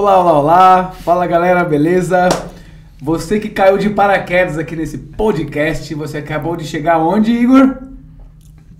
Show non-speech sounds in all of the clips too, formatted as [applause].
Olá, olá, olá. Fala galera, beleza? Você que caiu de paraquedas aqui nesse podcast, você acabou de chegar onde, Igor?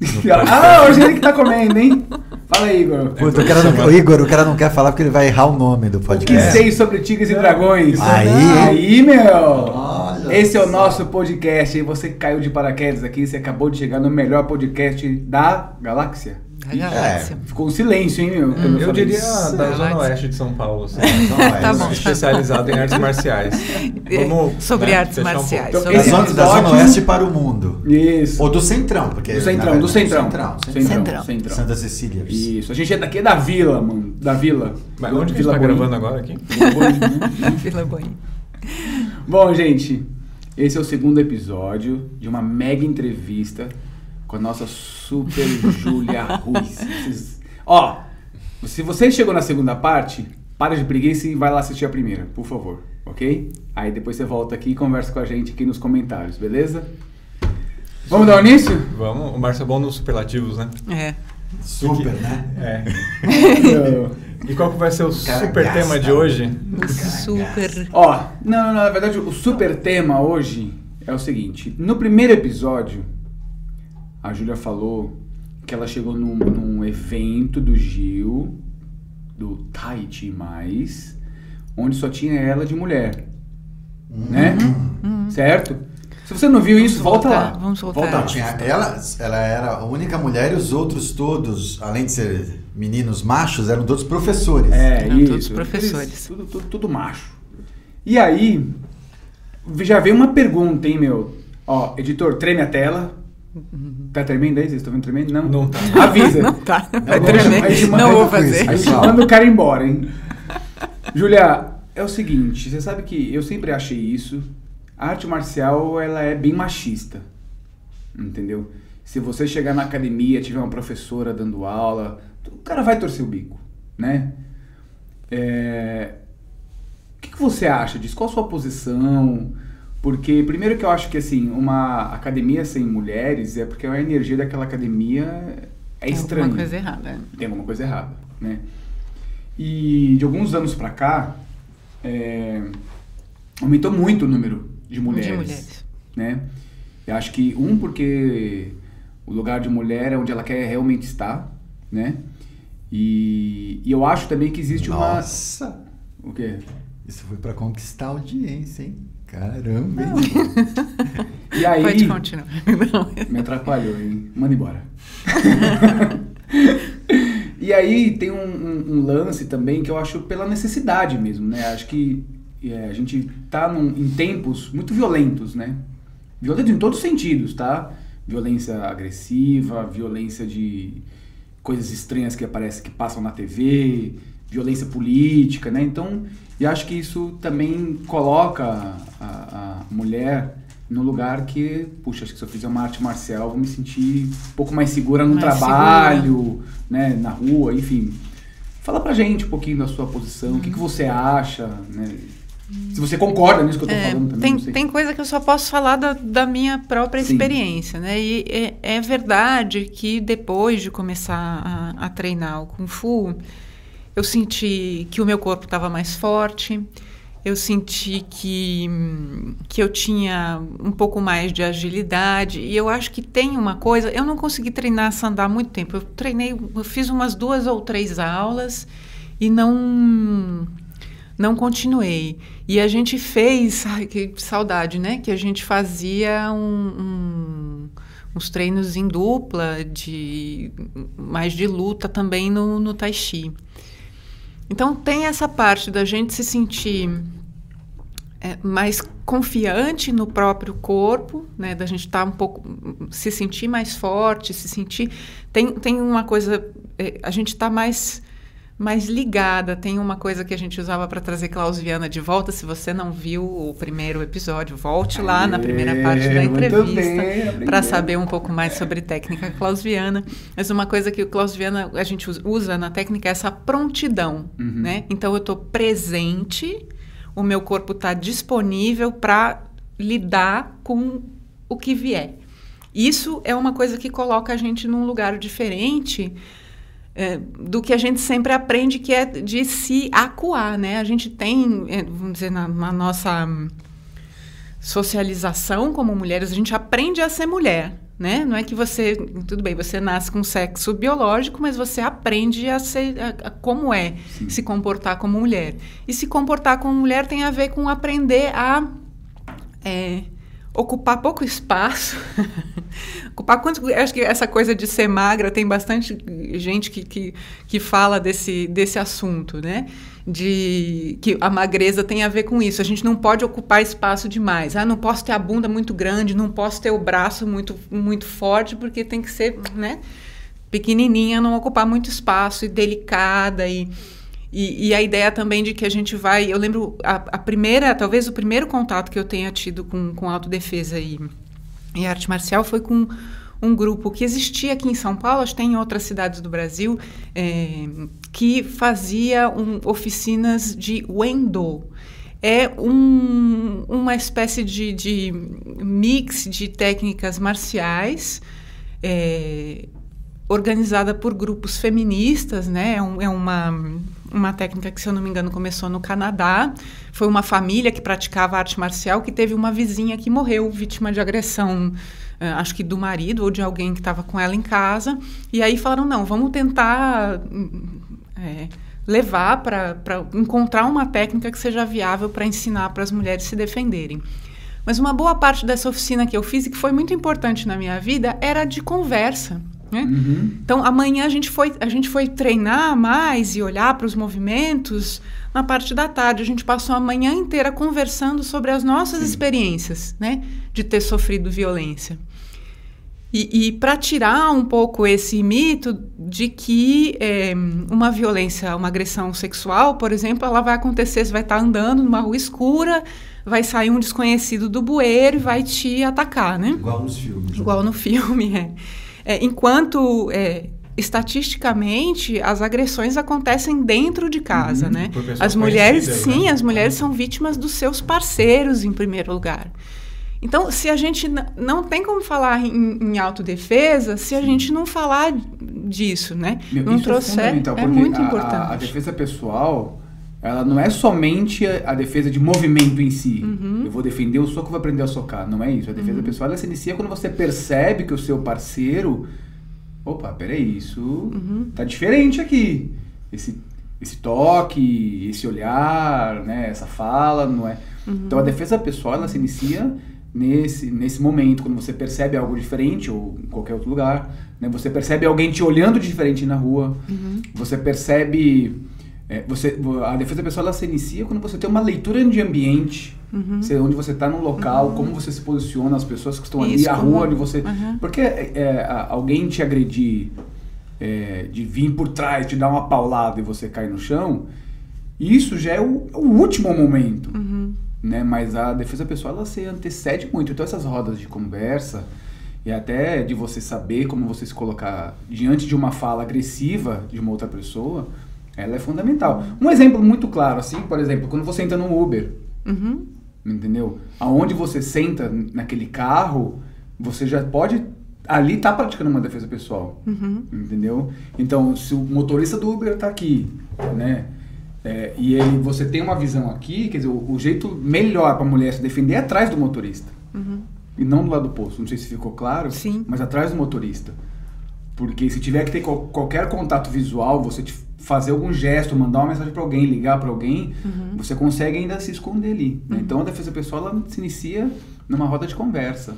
[laughs] ah, hoje ele que tá comendo, hein? Fala aí, Igor. Puta, o, cara não, o Igor, o cara não quer falar porque ele vai errar o nome do O que podcast. sei sobre tigres e dragões? Aí. Aí, meu! Olha Esse é o nosso podcast. E você que caiu de paraquedas aqui, você acabou de chegar no melhor podcast da galáxia. Galáxia. Ficou um silêncio, hein, meu? quando Eu falei diria isso. da Zona Relaxa. Oeste de São Paulo, assim. Então, [laughs] é Tá isso. bom. especializado em artes marciais. [laughs] Vamos, Sobre né, artes um marciais. pouco. sobre Da zona, da Zona Oeste para o mundo. Isso. Ou do Centrão, porque... Do centrão, na do verdade, centrão. Centrão. Centrão, Centrão. centrão. Santa Cecília. Isso. A gente é daqui é da vila, mano. Da vila. Mas onde que a gente Vila tá gravando agora aqui? Né? Vila Boim. [laughs] Bom, gente, esse é o segundo episódio de uma mega entrevista com a nossa super Júlia Ruiz. Vocês- Ó, se você chegou na segunda parte, para de preguiça e vai lá assistir a primeira, por favor, ok? Aí depois você volta aqui e conversa com a gente aqui nos comentários, beleza? Vamos dar o início? Vamos, o Márcio é bom nos superlativos, né? É. Super, né? É. [laughs] E qual que vai ser o super tema de hoje? O super. Ó, não, não, não, na verdade o super tema hoje é o seguinte. No primeiro episódio, a Júlia falou que ela chegou num, num evento do Gil, do Tahiti Mais, onde só tinha ela de mulher. Né? Certo? Se você não viu isso, Vamos volta voltar, lá. vamos voltar. Volta lá. Tinha, ela, ela era a única mulher e os outros todos, além de ser meninos machos, eram todos professores. É, Eram isso. todos professores. Tudo, tudo, tudo macho. E aí, já veio uma pergunta, hein, meu? Ó, editor, treme a tela. Tá tremendo aí? Vocês estão vendo tremendo? Não. Não tá. [laughs] Avisa. Não tá. Vai Não, tremer. Não manda- vou isso. fazer. A gente manda o cara embora, hein? Júlia, é o seguinte, você sabe que eu sempre achei isso. A arte marcial, ela é bem machista. Entendeu? Se você chegar na academia, tiver uma professora dando aula, o cara vai torcer o bico, né? É, O que, que você acha disso? Qual a sua posição? Porque, primeiro que eu acho que, assim, uma academia sem mulheres é porque a energia daquela academia é Tem estranha alguma coisa errada. tem alguma coisa errada, né? E de alguns anos pra cá, é, aumentou muito o número de mulheres, De mulheres. né? Eu acho que um porque o lugar de mulher é onde ela quer realmente estar, né? E, e eu acho também que existe Nossa! uma o quê? Isso foi pra conquistar a audiência, hein? Caramba, hein? [laughs] E aí Pode continuar. Me atrapalhou, hein? Manda embora. [laughs] e aí tem um, um- um lance também que eu acho pela necessidade mesmo, né? Acho que é, a gente tá num- em tempos muito violentos, né? Violentos em todos os sentidos, tá? Violência agressiva, violência de coisas estranhas que aparecem, que passam na TV, violência política, né? Então, eu acho que isso também coloca a, a mulher no lugar que, puxa, acho que se eu fizer uma arte marcial, vou me sentir um pouco mais segura no Mais trabalho, né, na rua, enfim. Fala pra gente um pouquinho da sua posição, o que, que você acha, né? Se você concorda nisso que eu tô É, falando também, tem, tem coisa que eu só posso falar da, da minha própria Sim. experiência, né? E é, é verdade que depois de começar a, a treinar o Kung Fu, eu senti que o meu corpo estava mais forte, eu senti que, que eu tinha um pouco mais de agilidade, e eu acho que tem uma coisa, eu não consegui treinar sandá há muito tempo, eu treinei, eu fiz umas duas ou três aulas e não não continuei. E a gente fez, [laughs] ai, que saudade, né? Que a gente fazia um- um- uns treinos em dupla, de mais de luta também no, no Tai Chi. Então tem essa parte da gente se sentir é, mais confiante no próprio corpo, né? Da gente estar um pouco, se sentir mais forte, se sentir tem, tem uma coisa, é, a gente está mais mais ligada. Tem uma coisa que a gente usava para trazer Klaus Viana de volta. Se você não viu o primeiro episódio, volte lá na primeira parte da Aê, entrevista para saber um pouco mais sobre técnica clausiana. Mas uma coisa que o clausiana a gente us- usa na técnica é essa prontidão, Uhum. né? Então eu estou presente, o meu corpo está disponível para lidar com o que vier. Isso é uma coisa que coloca a gente num lugar diferente é, do que a gente sempre aprende, que é de se acuar, né? A gente tem, é, vamos dizer, na, na nossa socialização como mulheres, a gente aprende a ser mulher, né? Não é que você, tudo bem, você nasce com sexo biológico, mas você aprende a ser a, a, como é Sim. se comportar como mulher. E se comportar como mulher tem a ver com aprender a é, ocupar pouco espaço. [laughs] ocupar quanto. Acho que essa coisa de ser magra tem bastante gente que, que, que fala desse, desse assunto, né? De que a magreza tem a ver com isso. A gente não pode ocupar espaço demais. Ah, não posso ter a bunda muito grande, não posso ter o braço muito, muito forte, porque tem que ser, né? Pequenininha, não ocupar muito espaço e delicada e e, e, a ideia também de que a gente vai. Eu lembro a, a, primeira, talvez o primeiro contato que eu tenha tido com, com autodefesa e, e arte marcial foi com um grupo que existia aqui em São Paulo, acho que tem em outras cidades do Brasil, é, que fazia um, oficinas de Wendo. É um, uma espécie de, de, mix de técnicas marciais. É, organizada por grupos feministas, né? É, um, é uma uma técnica que, se eu não me engano, começou no Canadá. Foi uma família que praticava arte marcial que teve uma vizinha que morreu vítima de agressão, uh, acho que do marido ou de alguém que estava com ela em casa. E aí falaram: não, vamos tentar. É, levar para encontrar uma técnica que seja viável para ensinar para as mulheres se defenderem. Mas uma boa parte dessa oficina que eu fiz e que foi muito importante na minha vida era de conversa. Né? Uhum. Então, amanhã a gente, foi, a gente foi treinar mais e olhar para os movimentos na parte da tarde. A gente passou a manhã inteira conversando sobre as nossas Sim. experiências né? de ter sofrido violência. E, e para tirar um pouco esse mito de que é, uma violência, uma agressão sexual, por exemplo, ela vai acontecer, você vai estar andando numa rua escura, vai sair um desconhecido do bueiro e vai te atacar, né? Igual nos filmes. Igual no filme, é. É, enquanto é, estatisticamente as agressões acontecem dentro de casa, uhum, né? As mulheres, sim, né? as mulheres são vítimas dos seus parceiros em primeiro lugar. Então, se a gente não tem como falar em, em autodefesa, se a gente não falar disso, né? Meu, não trouxer, é, é muito a, importante. A, a defesa pessoal ela não é somente a, a, defesa de movimento em si. Uhum. Eu vou defender o soco, vou aprender a socar. Não é isso. A defesa uhum. pessoal ela se inicia quando você percebe que o seu parceiro. Opa, peraí, isso uhum. tá diferente aqui. Esse, esse toque, esse olhar, né, essa fala, não é. Uhum. Então a defesa pessoal ela se inicia nesse, nesse momento, quando você percebe algo diferente, ou em qualquer outro lugar. Né, você percebe alguém te olhando diferente na rua. Uhum. Você percebe é, você, a defesa pessoal ela se inicia quando você tem uma leitura de ambiente, uhum. você, onde você está no local, uhum. como você se posiciona, as pessoas que estão Isso, ali, a rua onde você. Uhum. Porque é, é, alguém te agredir, é, de vir por trás, te dar uma paulada e você cair no chão, isso já é o, o último momento. Uhum. Né? Mas a defesa pessoal ela se antecede muito. Então essas rodas de conversa e até de você saber como você se colocar diante de uma fala agressiva de uma outra pessoa ela é fundamental. Um exemplo muito claro, assim, por exemplo, quando você entra no Uber, uhum. entendeu? Aonde você senta naquele carro, você já pode ali tá praticando uma defesa pessoal, uhum. entendeu? Então, se o motorista do Uber está aqui, né? É, e ele, você tem uma visão aqui, quer dizer, o, o jeito melhor para a mulher se defender é atrás do motorista. Uhum. E não do lado do posto. Não sei se ficou claro, Sim. mas atrás do motorista. Porque se tiver que ter qualquer contato visual, você te fazer algum gesto, mandar uma mensagem para alguém, ligar para alguém, uhum. você consegue ainda se esconder ali. Né? Uhum. Então a defesa pessoal ela se inicia numa roda de conversa.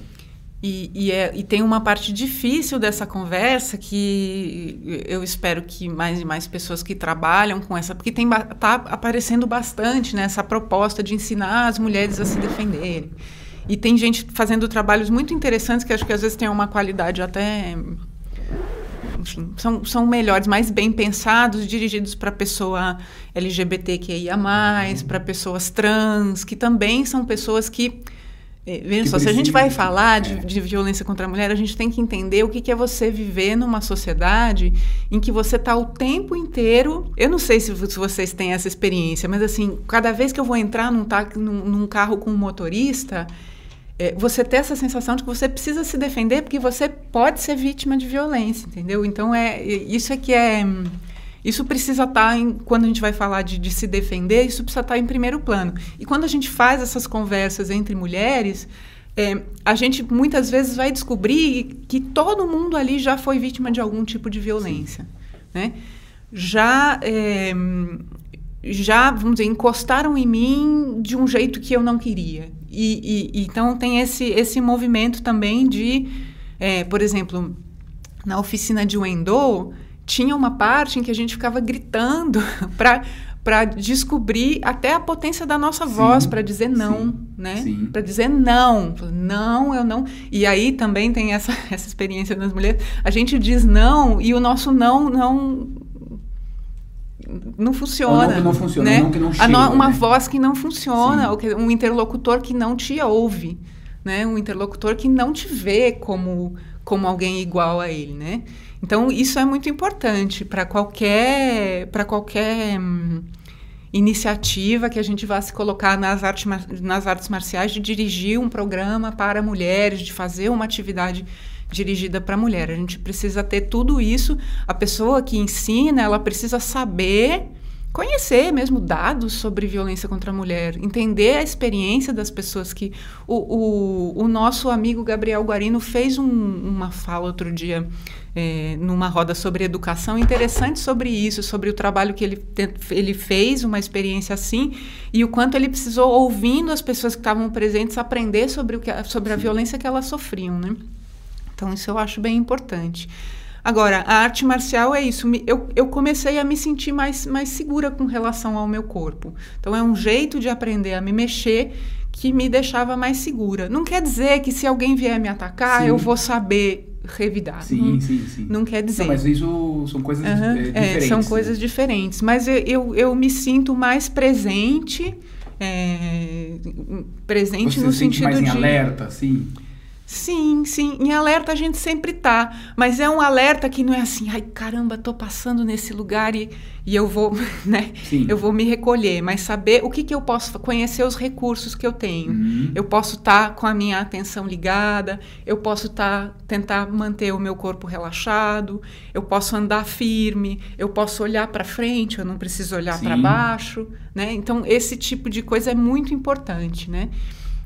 E, e, é, e, tem uma parte difícil dessa conversa que eu espero que mais e mais pessoas que trabalham com essa, porque tem tá aparecendo bastante né, proposta de ensinar as mulheres a se defenderem. E tem gente fazendo trabalhos muito interessantes que acho que às vezes tem uma qualidade até enfim, são, são melhores, mais bem pensados, dirigidos para pessoa LGBTQIA+, uhum. para pessoas trans, que também são pessoas que... Eh, veja só, se a gente vai falar de, é. de, violência contra a mulher, a gente tem que entender o que, que é você viver numa sociedade em que você está o tempo inteiro. Eu não sei se, se, vocês têm essa experiência, mas assim, cada vez que eu vou entrar num, num, num carro com um motorista, é, você ter essa sensação de que você precisa se defender porque você pode ser vítima de violência, entendeu? Então é isso é que é isso precisa estar tá em, quando a gente vai falar de, de se defender, isso precisa estar tá em primeiro plano. E quando a gente faz essas conversas entre mulheres, é, a gente muitas vezes vai descobrir que todo mundo ali já foi vítima de algum tipo de violência, né? Já é, já, vamos dizer, encostaram em mim de um jeito que eu não queria. E, e então tem esse, esse movimento também de, é, por exemplo, na oficina de Wendell, tinha uma parte em que a gente ficava gritando [laughs] para para descobrir até a potência da nossa sim, voz para dizer não, sim, né? Para dizer não, não, eu não. E aí também tem essa, [laughs] essa experiência das mulheres. A gente diz não e o nosso não não não funciona. Ou não que não funciona, né? não que não chega, no, Uma né? voz que não funciona, ou que, um interlocutor que não te ouve, né? Um interlocutor que não te vê como, como alguém igual a ele, né? Então, isso é muito importante para qualquer, qualquer hum, iniciativa que a gente vá se colocar nas artes, nas artes marciais, de dirigir um programa para mulheres, de fazer uma atividade dirigida para mulher. A gente precisa ter tudo isso. A pessoa que ensina, ela precisa saber conhecer mesmo dados sobre violência contra a mulher, entender a experiência das pessoas que o, o, o nosso amigo Gabriel Guarino fez um, uma fala outro dia é, numa roda sobre educação interessante sobre isso, sobre o trabalho que ele, ele fez, uma experiência assim, e o quanto ele precisou, ouvindo as pessoas que estavam presentes, aprender sobre, o que, sobre a violência que elas sofriam, né? Então, isso eu acho bem importante. Agora, a arte marcial é isso. Eu, eu comecei a me sentir mais, mais segura com relação ao meu corpo. Então, é um jeito de aprender a me mexer que me deixava mais segura. Não quer dizer que se alguém vier me atacar, sim. eu vou saber revidar. Sim, não, sim, sim. Não quer dizer. Não, mas isso são coisas uhum, é, diferentes. É, são coisas diferentes. Mas eu, eu, eu me sinto mais presente. É, presente Você no se sentido mais de. Em alerta, sim. Sim, sim. Em alerta a gente sempre tá. Mas é um alerta que não é assim, ai caramba, tô passando nesse lugar e, e eu vou, [laughs] né? Sim. Eu vou me recolher. Mas saber o que, que eu posso conhecer os recursos que eu tenho. Uhum. Eu posso estar tá com a minha atenção ligada, eu posso tá, tentar manter o meu corpo relaxado, eu posso andar firme, eu posso olhar para frente, eu não preciso olhar para baixo, né? Então, esse tipo de coisa é muito importante, né?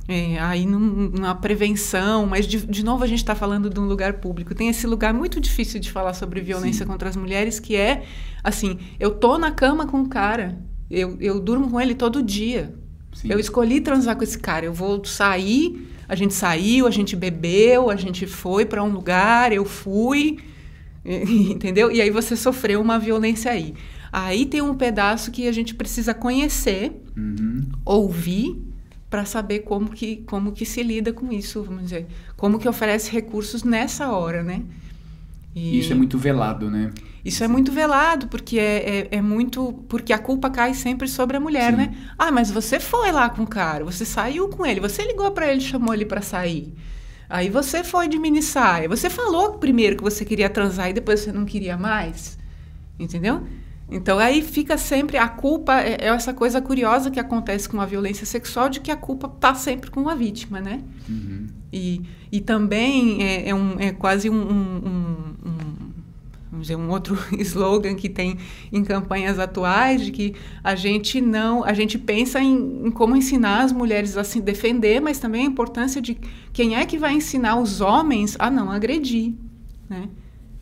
É, aí num, numa prevenção, mas de, de novo a gente está falando de um lugar público. Tem esse lugar muito difícil de falar sobre violência Sim. contra as mulheres, que é assim: eu tô na cama com o cara, eu, eu durmo com ele todo dia. Sim. Eu escolhi transar com esse cara, eu vou sair, a gente saiu, a gente bebeu, a gente foi para um lugar, eu fui, [laughs] entendeu? E aí você sofreu uma violência aí. Aí tem um pedaço que a gente precisa conhecer, uhum. ouvir para saber como que, como que se lida com isso, vamos dizer. Como que oferece recursos nessa hora, né? E isso é muito velado, né? Isso é muito velado, porque é, é, é, muito. Porque a culpa cai sempre sobre a mulher, Sim. né? Ah, mas você foi lá com o cara, você saiu com ele, você ligou para ele, chamou ele para sair. Aí você foi de mini saia. Você falou primeiro que você queria transar e depois você não queria mais. Entendeu? Então aí fica sempre a culpa é, é, essa coisa curiosa que acontece com a violência sexual de que a culpa está sempre com a vítima, né? Uhum. E, e também é, é, um, é quase um, um, um, vamos dizer um outro [laughs] slogan que tem em campanhas atuais de que a gente não a gente pensa em, em como ensinar as mulheres a se defender, mas também a importância de quem é que vai ensinar os homens a não agredir, né?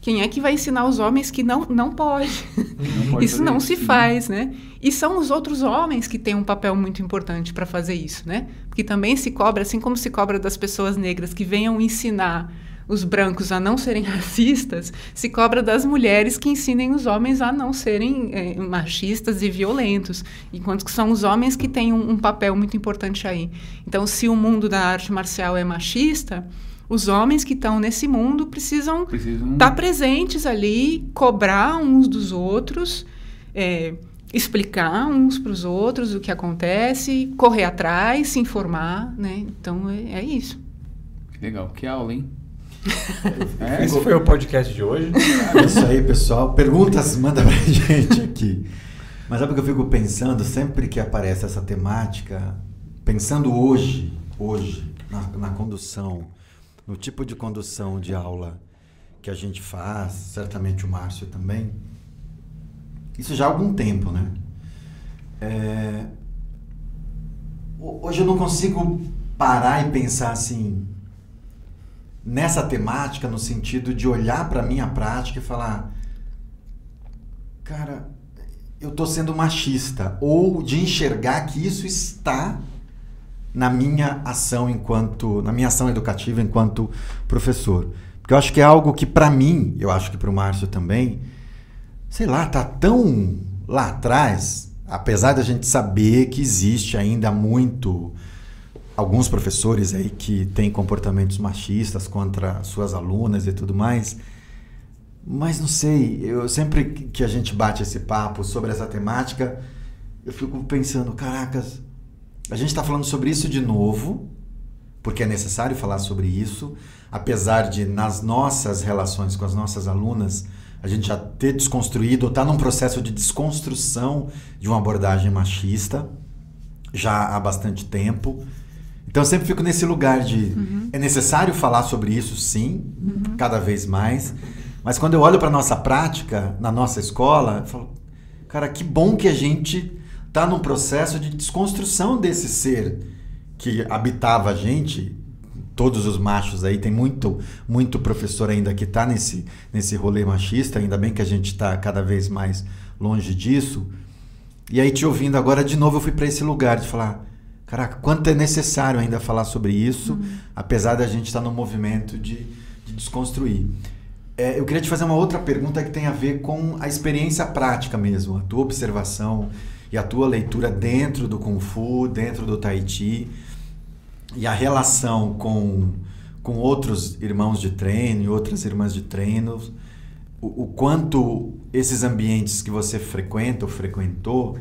Quem é que vai ensinar os homens que não, não pode? Não [laughs] pode isso não isso, se sim. faz, né? E são os outros homens que têm um papel muito importante para fazer isso, né? Porque também se cobra, assim como se cobra das pessoas negras que venham ensinar os brancos a não serem [laughs] racistas, se cobra das mulheres que ensinem os homens a não serem é, machistas e violentos, enquanto que são os homens que têm um, um papel muito importante aí. Então, se o mundo da arte marcial é machista, os homens que estão nesse mundo precisam estar precisam... tá presentes ali, cobrar uns dos outros, é, explicar uns para os outros o que acontece, correr atrás, se informar, né? Então é, é isso. Que legal, que aula, hein? [laughs] é, Esse foi o podcast de hoje. É isso aí, pessoal. Perguntas, manda pra [laughs] gente aqui. Mas sabe o que eu fico pensando sempre que aparece essa temática, pensando hoje, hoje, na, na condução, no tipo de condução de aula que a gente faz, certamente o Márcio também, isso já há algum tempo, né? É, hoje eu não consigo parar e pensar assim nessa temática no sentido de olhar para minha prática e falar, cara, eu estou sendo machista ou de enxergar que isso está na minha ação enquanto na minha ação educativa enquanto professor. Porque eu acho que é algo que para mim eu acho que para o Márcio também sei lá tá tão lá atrás apesar da gente saber que existe ainda muito alguns professores aí que têm comportamentos machistas contra suas alunas e tudo mais. Mas não sei, eu sempre que a gente bate esse papo sobre essa temática, eu fico pensando, caracas, a gente está falando sobre isso de novo, porque é necessário falar sobre isso, apesar de nas nossas relações com as nossas alunas a gente já ter desconstruído, está num processo de desconstrução de uma abordagem machista já há bastante tempo. Então eu sempre fico nesse lugar de uhum. é necessário falar sobre isso, sim, uhum. cada vez mais. Mas quando eu olho para nossa prática na nossa escola, eu falo, cara, que bom que a gente está num processo de desconstrução desse ser que habitava a gente. Todos os machos aí, tem muito, muito professor ainda que está nesse, nesse rolê machista, ainda bem que a gente está cada vez mais longe disso. E aí, te ouvindo agora, de novo, eu fui para esse lugar de falar: caraca, quanto é necessário ainda falar sobre isso, uhum. apesar da gente estar tá no movimento de, de desconstruir. É, eu queria te fazer uma outra pergunta que tem a ver com a experiência prática mesmo, a tua observação e a tua leitura dentro do Kung Fu, dentro do Tai Chi e a relação com, com outros irmãos de treino e outras irmãs de treino, o, o quanto esses ambientes que você frequenta ou frequentou,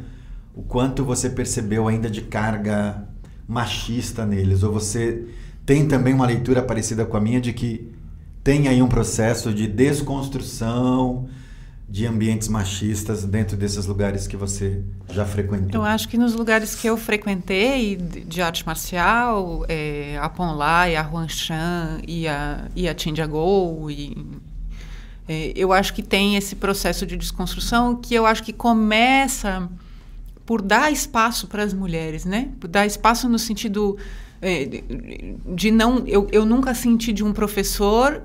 o quanto você percebeu ainda de carga machista neles, ou você tem também uma leitura parecida com a minha de que tem aí um processo de desconstrução de ambientes machistas dentro desses lugares que você já frequentou? Eu acho que nos lugares que eu frequentei de arte marcial, é, a Ponlai, a Huangshan e a, e a Tindiagou, e é, eu acho que tem esse processo de desconstrução que eu acho que começa por dar espaço para as mulheres, né? Por dar espaço no sentido é, de não eu, eu nunca senti de um professor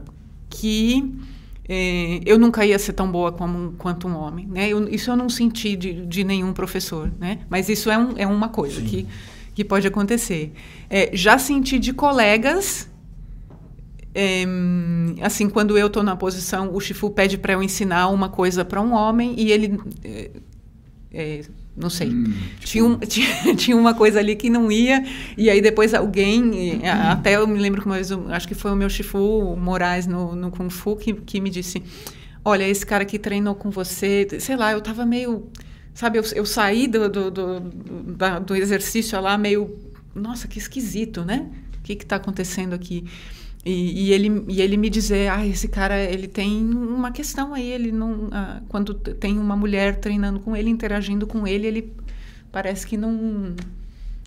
que é, eu nunca ia ser tão boa como, quanto um homem né? Eu, isso eu não senti de, de nenhum professor né? Mas isso é, um, é uma coisa que, que pode acontecer. É, já senti de colegas é, assim quando eu estou na posição o Chifu pede para eu ensinar uma coisa para um homem e ele é, é, não sei. Hum, tipo... tinha, um, [laughs] tinha, tinha, uma coisa ali que não ia, e aí depois alguém, hum. até eu me lembro que uma vez, acho que foi o meu Chifu Moraes no, no Kung Fu, que, que me disse: Olha, esse cara que treinou com você, sei lá, eu tava meio. Sabe, eu, eu saí do, do, do, do exercício lá meio. Nossa, que esquisito, né? O que está acontecendo aqui? E, e, ele, e ele me dizer, ah, esse cara, ele tem uma questão aí, ele não... Ah, quando tem uma mulher treinando com ele, interagindo com ele, ele parece que não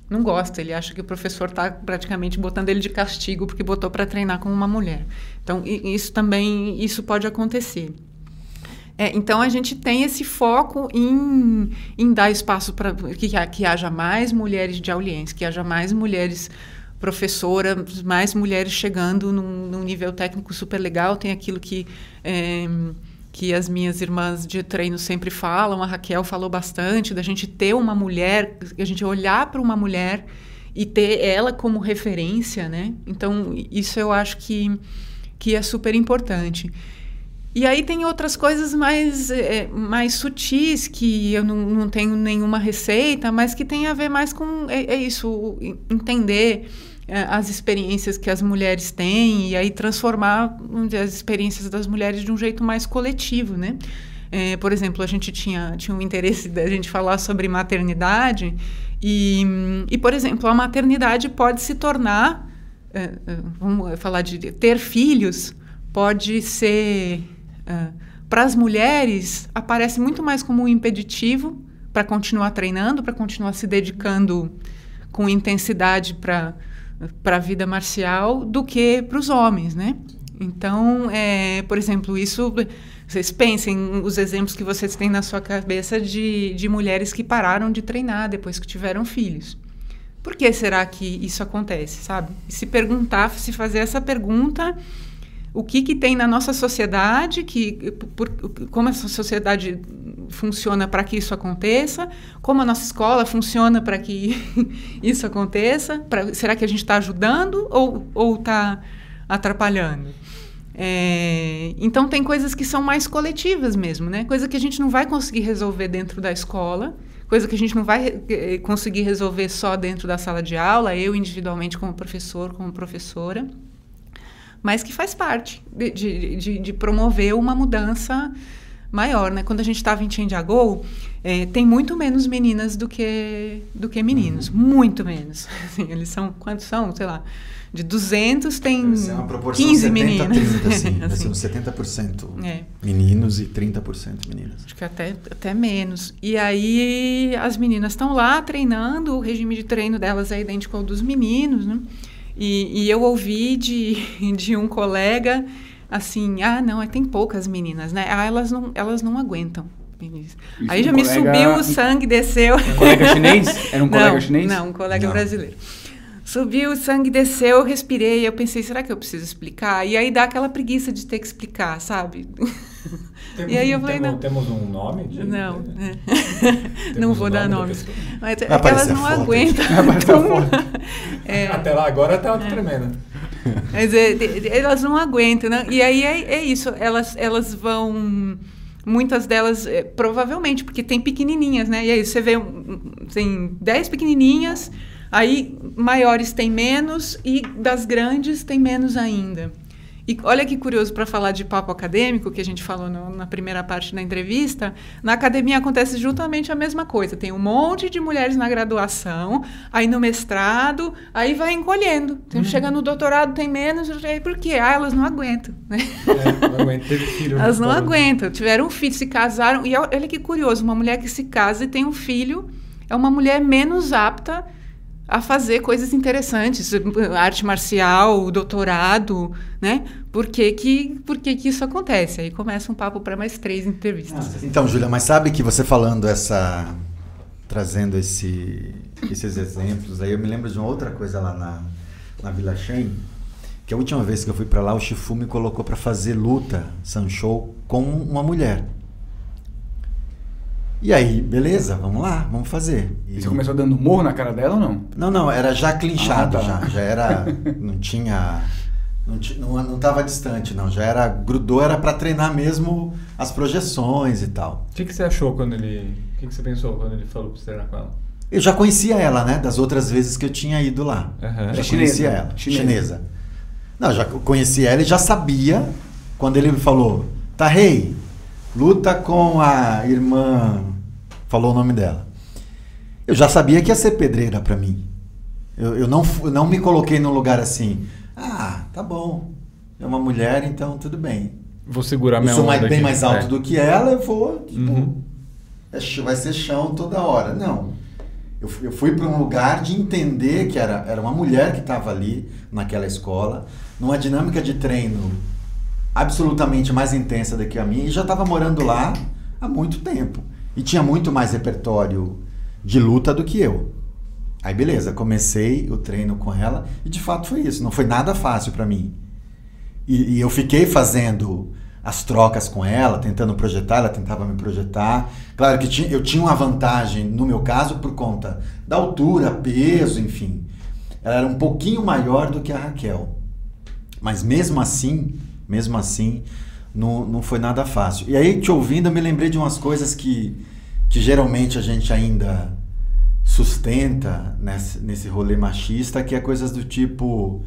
não gosta, ele acha que o professor está praticamente botando ele de castigo porque botou para treinar com uma mulher. Então, isso também, isso pode acontecer. É, então, a gente tem esse foco em, em dar espaço para que, que haja mais mulheres de auliência, que haja mais mulheres professora, mais mulheres chegando num, num, nível técnico super legal. Tem aquilo que, é, que as minhas irmãs de treino sempre falam, a Raquel falou bastante, da gente ter uma mulher, a gente olhar para uma mulher e ter ela como referência, né? Então, isso eu acho que, que é super importante. E aí tem outras coisas mais, é, mais sutis que eu não, não tenho nenhuma receita, mas que tem a ver mais com é, é isso, entender as experiências que as mulheres têm e aí transformar as experiências das mulheres de um jeito mais coletivo, né? É, por exemplo, a gente tinha, tinha um interesse da gente falar sobre maternidade e, e, por exemplo, a maternidade pode se tornar, é, é vamos falar de ter filhos, pode ser, é, para as mulheres, aparece muito mais como um impeditivo para continuar treinando, para continuar se dedicando com intensidade para para a vida marcial do que para os homens, né? Então, é, por exemplo, isso vocês pensem os exemplos que vocês têm na sua cabeça de, de mulheres que pararam de treinar depois que tiveram filhos. Por que será que isso acontece, sabe? Se perguntar, se fazer essa pergunta, o que, que tem na nossa sociedade, que, por, como essa sociedade funciona para que isso aconteça, como a nossa escola funciona para que [laughs] isso aconteça, pra, será que a gente está ajudando ou está atrapalhando? É, então tem coisas que são mais coletivas mesmo, né? Coisa que a gente não vai conseguir resolver dentro da escola, coisa que a gente não vai eh, conseguir resolver só dentro da sala de aula, eu individualmente como professor, como professora, mas que faz parte de, de, de, de promover uma mudança maior, né? Quando a gente estava em Chandiagou, é, tem muito menos meninas do que do que meninos, uhum. muito menos. [laughs] Assim, eles são quantos são, sei lá, de 200 tem é uma proporção 15 70, meninas. 30, [laughs] assim, assim. uns 70% é. meninos e 30% meninas. Acho que até, até menos. E aí as meninas estão lá treinando, o regime de treino delas é idêntico ao dos meninos, né? E, e eu ouvi de, [laughs] de um colega assim, ah, não, é, tem poucas meninas, né? Ah, elas não, elas não aguentam. Isso Aí já um me colega... subiu o sangue, desceu. Um colega [laughs] chinês? Era um colega não, chinês? Não, um colega não. brasileiro. Subiu, o sangue desceu, eu respirei, eu pensei, será que eu preciso explicar? E aí dá aquela preguiça de ter que explicar, sabe? [laughs] Temos, e aí eu falei, temos, não. Temos um nome? De, não. [laughs] Não vou um dar nome. Mas é que elas não foto. aguentam. [laughs] Então, [laughs] é, Até lá agora tá é. tremendo. Mas é, elas não aguentam, né? E aí é, é, isso, elas, elas vão. Muitas delas, é, provavelmente, porque tem pequenininhas, né? E aí você vê, tem 10 pequenininhas Aí maiores tem menos e das grandes tem menos ainda. E olha que curioso para falar de papo acadêmico, que a gente falou no, na primeira parte da entrevista, na academia acontece justamente a mesma coisa. Tem um monte de mulheres na graduação, aí no mestrado, aí vai encolhendo. Então, uhum. Chega no doutorado, tem menos, aí por quê? Ah, elas não aguentam. Né? É, não aguentam, teve filho. Elas não aguentam, tiveram um filho, se casaram. E olha que curioso, uma mulher que se casa e tem um filho é uma mulher menos apta a fazer coisas interessantes, arte marcial, doutorado, né? Por que que, por que, que isso acontece? Aí começa um papo para mais três entrevistas. Ah, então, Júlia, mas sabe que você falando essa... trazendo esse, esses exemplos, aí eu me lembro de uma outra coisa lá na, na Vila Shen, que a última vez que eu fui para lá, o Shifu me colocou para fazer luta, Sanshou, com uma mulher. E aí, beleza, vamos lá, vamos fazer. E, você começou dando morro na cara dela ou não? Não, não, era já clinchado, ah, tá. já, já era, [laughs] não tinha, não, não, não tava distante, não, já era, grudou, era para treinar mesmo as projeções e tal. O que, que você achou quando ele, o que, que você pensou quando ele falou para você treinar com ela? Eu já conhecia ela, né, das outras vezes que eu tinha ido lá. Uhum. Já chinesa, conhecia ela, chinesa. chinesa. Não, já conhecia ela e já sabia, quando ele me falou, tá rei, luta com a irmã falou o nome dela. Eu já sabia que ia ser pedreira para mim. Eu, eu não, não me coloquei num lugar assim. Ah, tá bom. É uma mulher, então tudo bem. Vou segurar minha Eu sou mais, bem aqui. mais alto é. do que ela, eu vou, tipo, uhum. é, vai ser chão toda hora. Não. Eu, eu fui para um lugar de entender que era, era uma mulher que estava ali naquela escola, numa dinâmica de treino absolutamente mais intensa do que a minha, e já estava morando lá há muito tempo. E tinha muito mais repertório de luta do que eu. Aí beleza, comecei o treino com ela e de fato foi isso. Não foi nada fácil para mim. E, e, eu fiquei fazendo as trocas com ela, tentando projetar, ela tentava me projetar. Claro que tinha, eu tinha uma vantagem no meu caso por conta da altura, peso, enfim. Ela era um pouquinho maior do que a Raquel. Mas mesmo assim, mesmo assim, não, não foi nada fácil. E aí, te ouvindo, eu me lembrei de umas coisas que, que geralmente a gente ainda sustenta nesse, nesse rolê machista, que é coisas do tipo.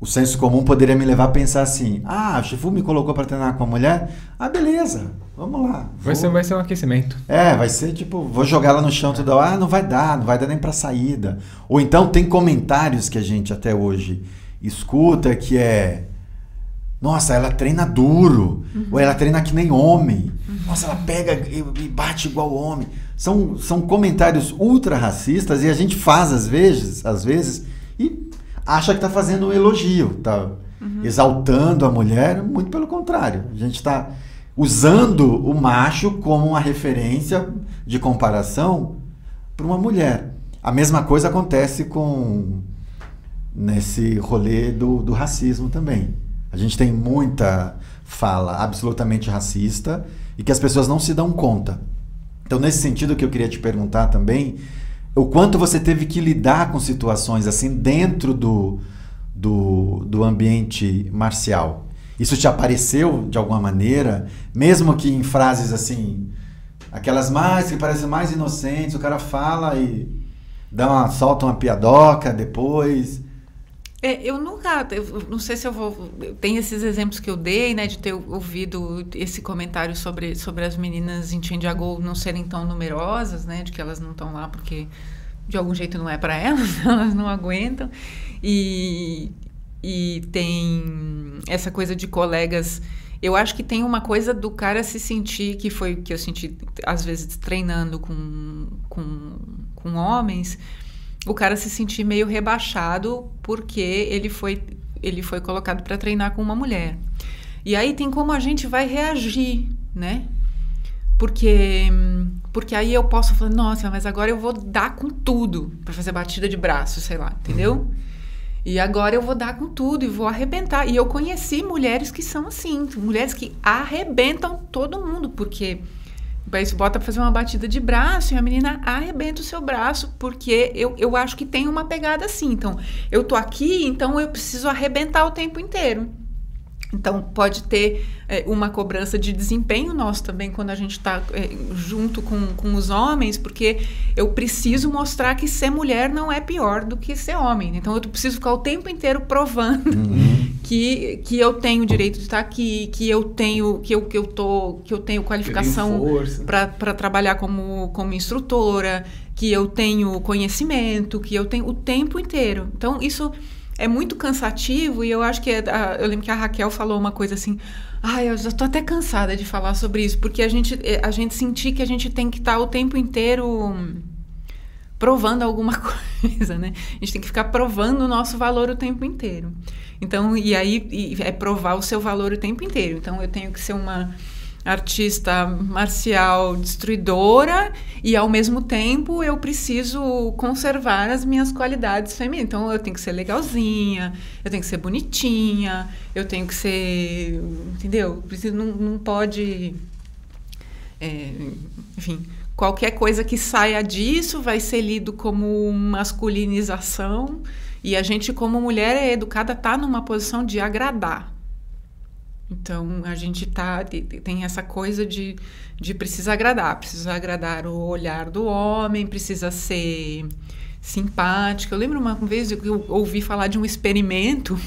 O senso comum poderia me levar a pensar assim: ah, o Chifu me colocou para treinar com a mulher? Ah, beleza, vamos lá. Vou... Vai, ser, vai ser um aquecimento. É, vai ser tipo, vou jogar ela no chão toda hora, ah, não vai dar, não vai dar nem para saída. Ou então tem comentários que a gente até hoje escuta que é nossa, ela treina duro. Uhum. Ou ela treina que nem homem. Uhum. Nossa, ela pega e bate igual homem. são, são comentários ultra racistas e a gente faz às vezes, às vezes e acha que está fazendo um elogio, está uhum. exaltando a mulher, muito pelo contrário. A gente está usando o macho como uma referência de comparação para uma mulher. A mesma coisa acontece com nesse rolê do, do racismo também. A gente tem muita fala absolutamente racista e que as pessoas não se dão conta. Então, nesse sentido que eu queria te perguntar também, o quanto você teve que lidar com situações assim dentro do, do, do ambiente marcial. Isso te apareceu de alguma maneira, mesmo que em frases assim, aquelas mais que parecem mais inocentes, o cara fala e dá uma, solta uma piadoca depois. É, eu nunca, eu não sei se eu vou. Tem esses exemplos que eu dei, né, de ter ouvido esse comentário sobre, sobre as meninas em Chandiagol não serem tão numerosas, né, de que elas não estão lá porque de algum jeito não é para elas, [laughs] elas não aguentam. E, e tem essa coisa de colegas. Eu acho que tem uma coisa do cara se sentir, que foi que eu senti às vezes treinando com, com, com homens, o cara se sentir meio rebaixado porque ele foi, ele foi colocado para treinar com uma mulher. E aí tem como a gente vai reagir, né? Porque, porque aí eu posso falar, nossa, mas agora eu vou dar com tudo para fazer batida de braço, sei lá, entendeu? Uhum. E agora eu vou dar com tudo e vou arrebentar. E eu conheci mulheres que são assim, mulheres que arrebentam todo mundo, porque você bota pra fazer uma batida de braço e a menina arrebenta o seu braço, porque eu, eu acho que tem uma pegada assim. Então, eu tô aqui, então eu preciso arrebentar o tempo inteiro. Então, pode ter é, uma cobrança de desempenho nosso também quando a gente está é, junto com, com os homens, porque eu preciso mostrar que ser mulher não é pior do que ser homem. Então, eu preciso ficar o tempo inteiro provando uhum. [laughs] que, que eu tenho o direito de estar aqui, que eu tenho que eu, que eu, tô, que eu tenho qualificação para trabalhar como, como instrutora, que eu tenho conhecimento, que eu tenho o tempo inteiro. Então, isso é muito cansativo e eu acho que é, eu lembro que a Raquel falou uma coisa assim, ai, ah, eu já tô até cansada de falar sobre isso, porque a gente é, a gente sentir que a gente tem que estar tá o tempo inteiro provando alguma [laughs] coisa, né? A gente tem que ficar provando o nosso valor o tempo inteiro. Então, e aí e é provar o seu valor o tempo inteiro. Então, eu tenho que ser uma artista marcial destruidora e ao mesmo tempo eu preciso conservar as minhas qualidades femininas. Então eu tenho que ser legalzinha, eu tenho que ser bonitinha, eu tenho que ser, entendeu? Preciso não, não pode, é, enfim, qualquer coisa que saia disso vai ser lido como masculinização e a gente como mulher é educada tá numa posição de agradar. Então a gente tá tem essa coisa de, de precisar agradar, precisa agradar o olhar do homem, precisa ser simpática. Eu lembro uma vez que eu ouvi falar de um experimento,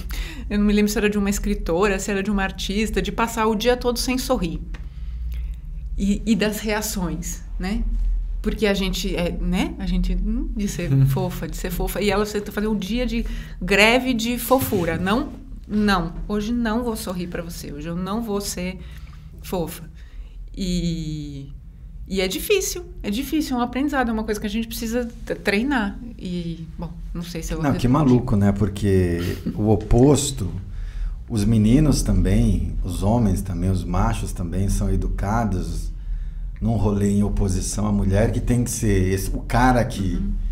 eu não me lembro se era de uma escritora, se era de uma artista, de passar o dia todo sem sorrir. E, e das reações, né? Porque a gente é, né? A gente hum, de ser [laughs] fofa, de ser fofa. E ela fazer um dia de greve de fofura, não não, hoje não vou sorrir para você, hoje eu não vou ser fofa. E, e é difícil, é difícil, é um aprendizado, é uma coisa que a gente precisa treinar. E, bom, não sei se eu Não, que maluco, né? Porque o oposto, os meninos também, os homens também, os machos também são educados num rolê em oposição à mulher que tem que ser esse, o cara que. Uhum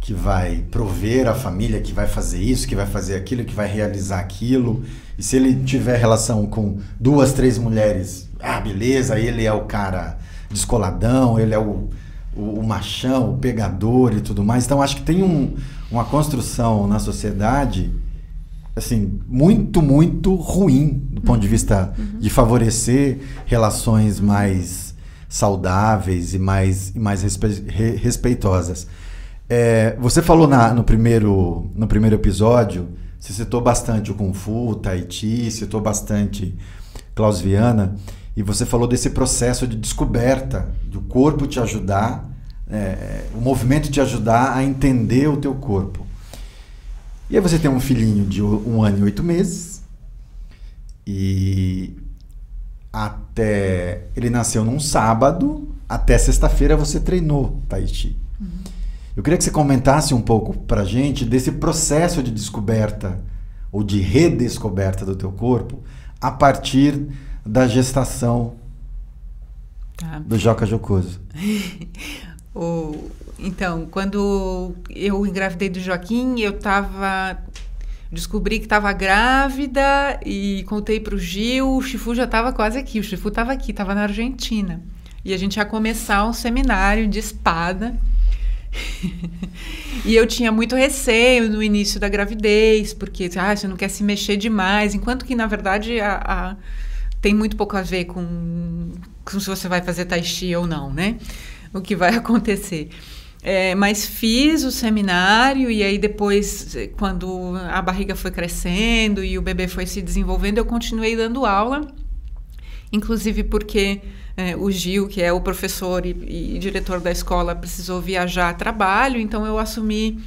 que vai prover a família, que vai fazer isso, que vai fazer aquilo, que vai realizar aquilo. E se ele tiver relação com duas, três mulheres, ah, beleza, ele é o cara descoladão, ele é o, o, o machão, o pegador e tudo mais. Então acho que tem um, uma construção na sociedade assim muito muito ruim do ponto de vista uhum. de favorecer relações mais saudáveis e mais, e mais respe respeitosas. É, você falou na, no, primeiro, no primeiro episódio, você citou bastante o Kung Fu, o Tai Chi, citou bastante Klaus Viana, e você falou desse processo de descoberta, do corpo te ajudar, é, o movimento te ajudar a entender o teu corpo. E aí você tem um filhinho de um ano e oito meses, e até ele nasceu num sábado, até sexta-feira você treinou Tai Chi. Eu queria que você comentasse um pouco pra gente desse processo de descoberta ou de redescoberta do teu corpo a partir da gestação tá. do Joca Jocoso. [laughs] o, então, quando eu engravidei do Joaquim, eu estava descobri que estava grávida e contei para o Gil, o Chifu já estava quase aqui, o Chifu estava aqui, estava na Argentina. E a gente ia começar um seminário de espada. [laughs] e eu tinha muito receio no início da gravidez, porque ah, você não quer se mexer demais, enquanto que, na verdade, a, a, tem muito pouco a ver com, com se você vai fazer tai chi ou não, né? O que vai [laughs] acontecer. É, mas fiz o seminário e aí depois, quando a barriga foi crescendo e o bebê foi se desenvolvendo, eu continuei dando aula, inclusive porque é, o Gil, que é o professor e, e, diretor da escola, precisou viajar a trabalho, então eu assumi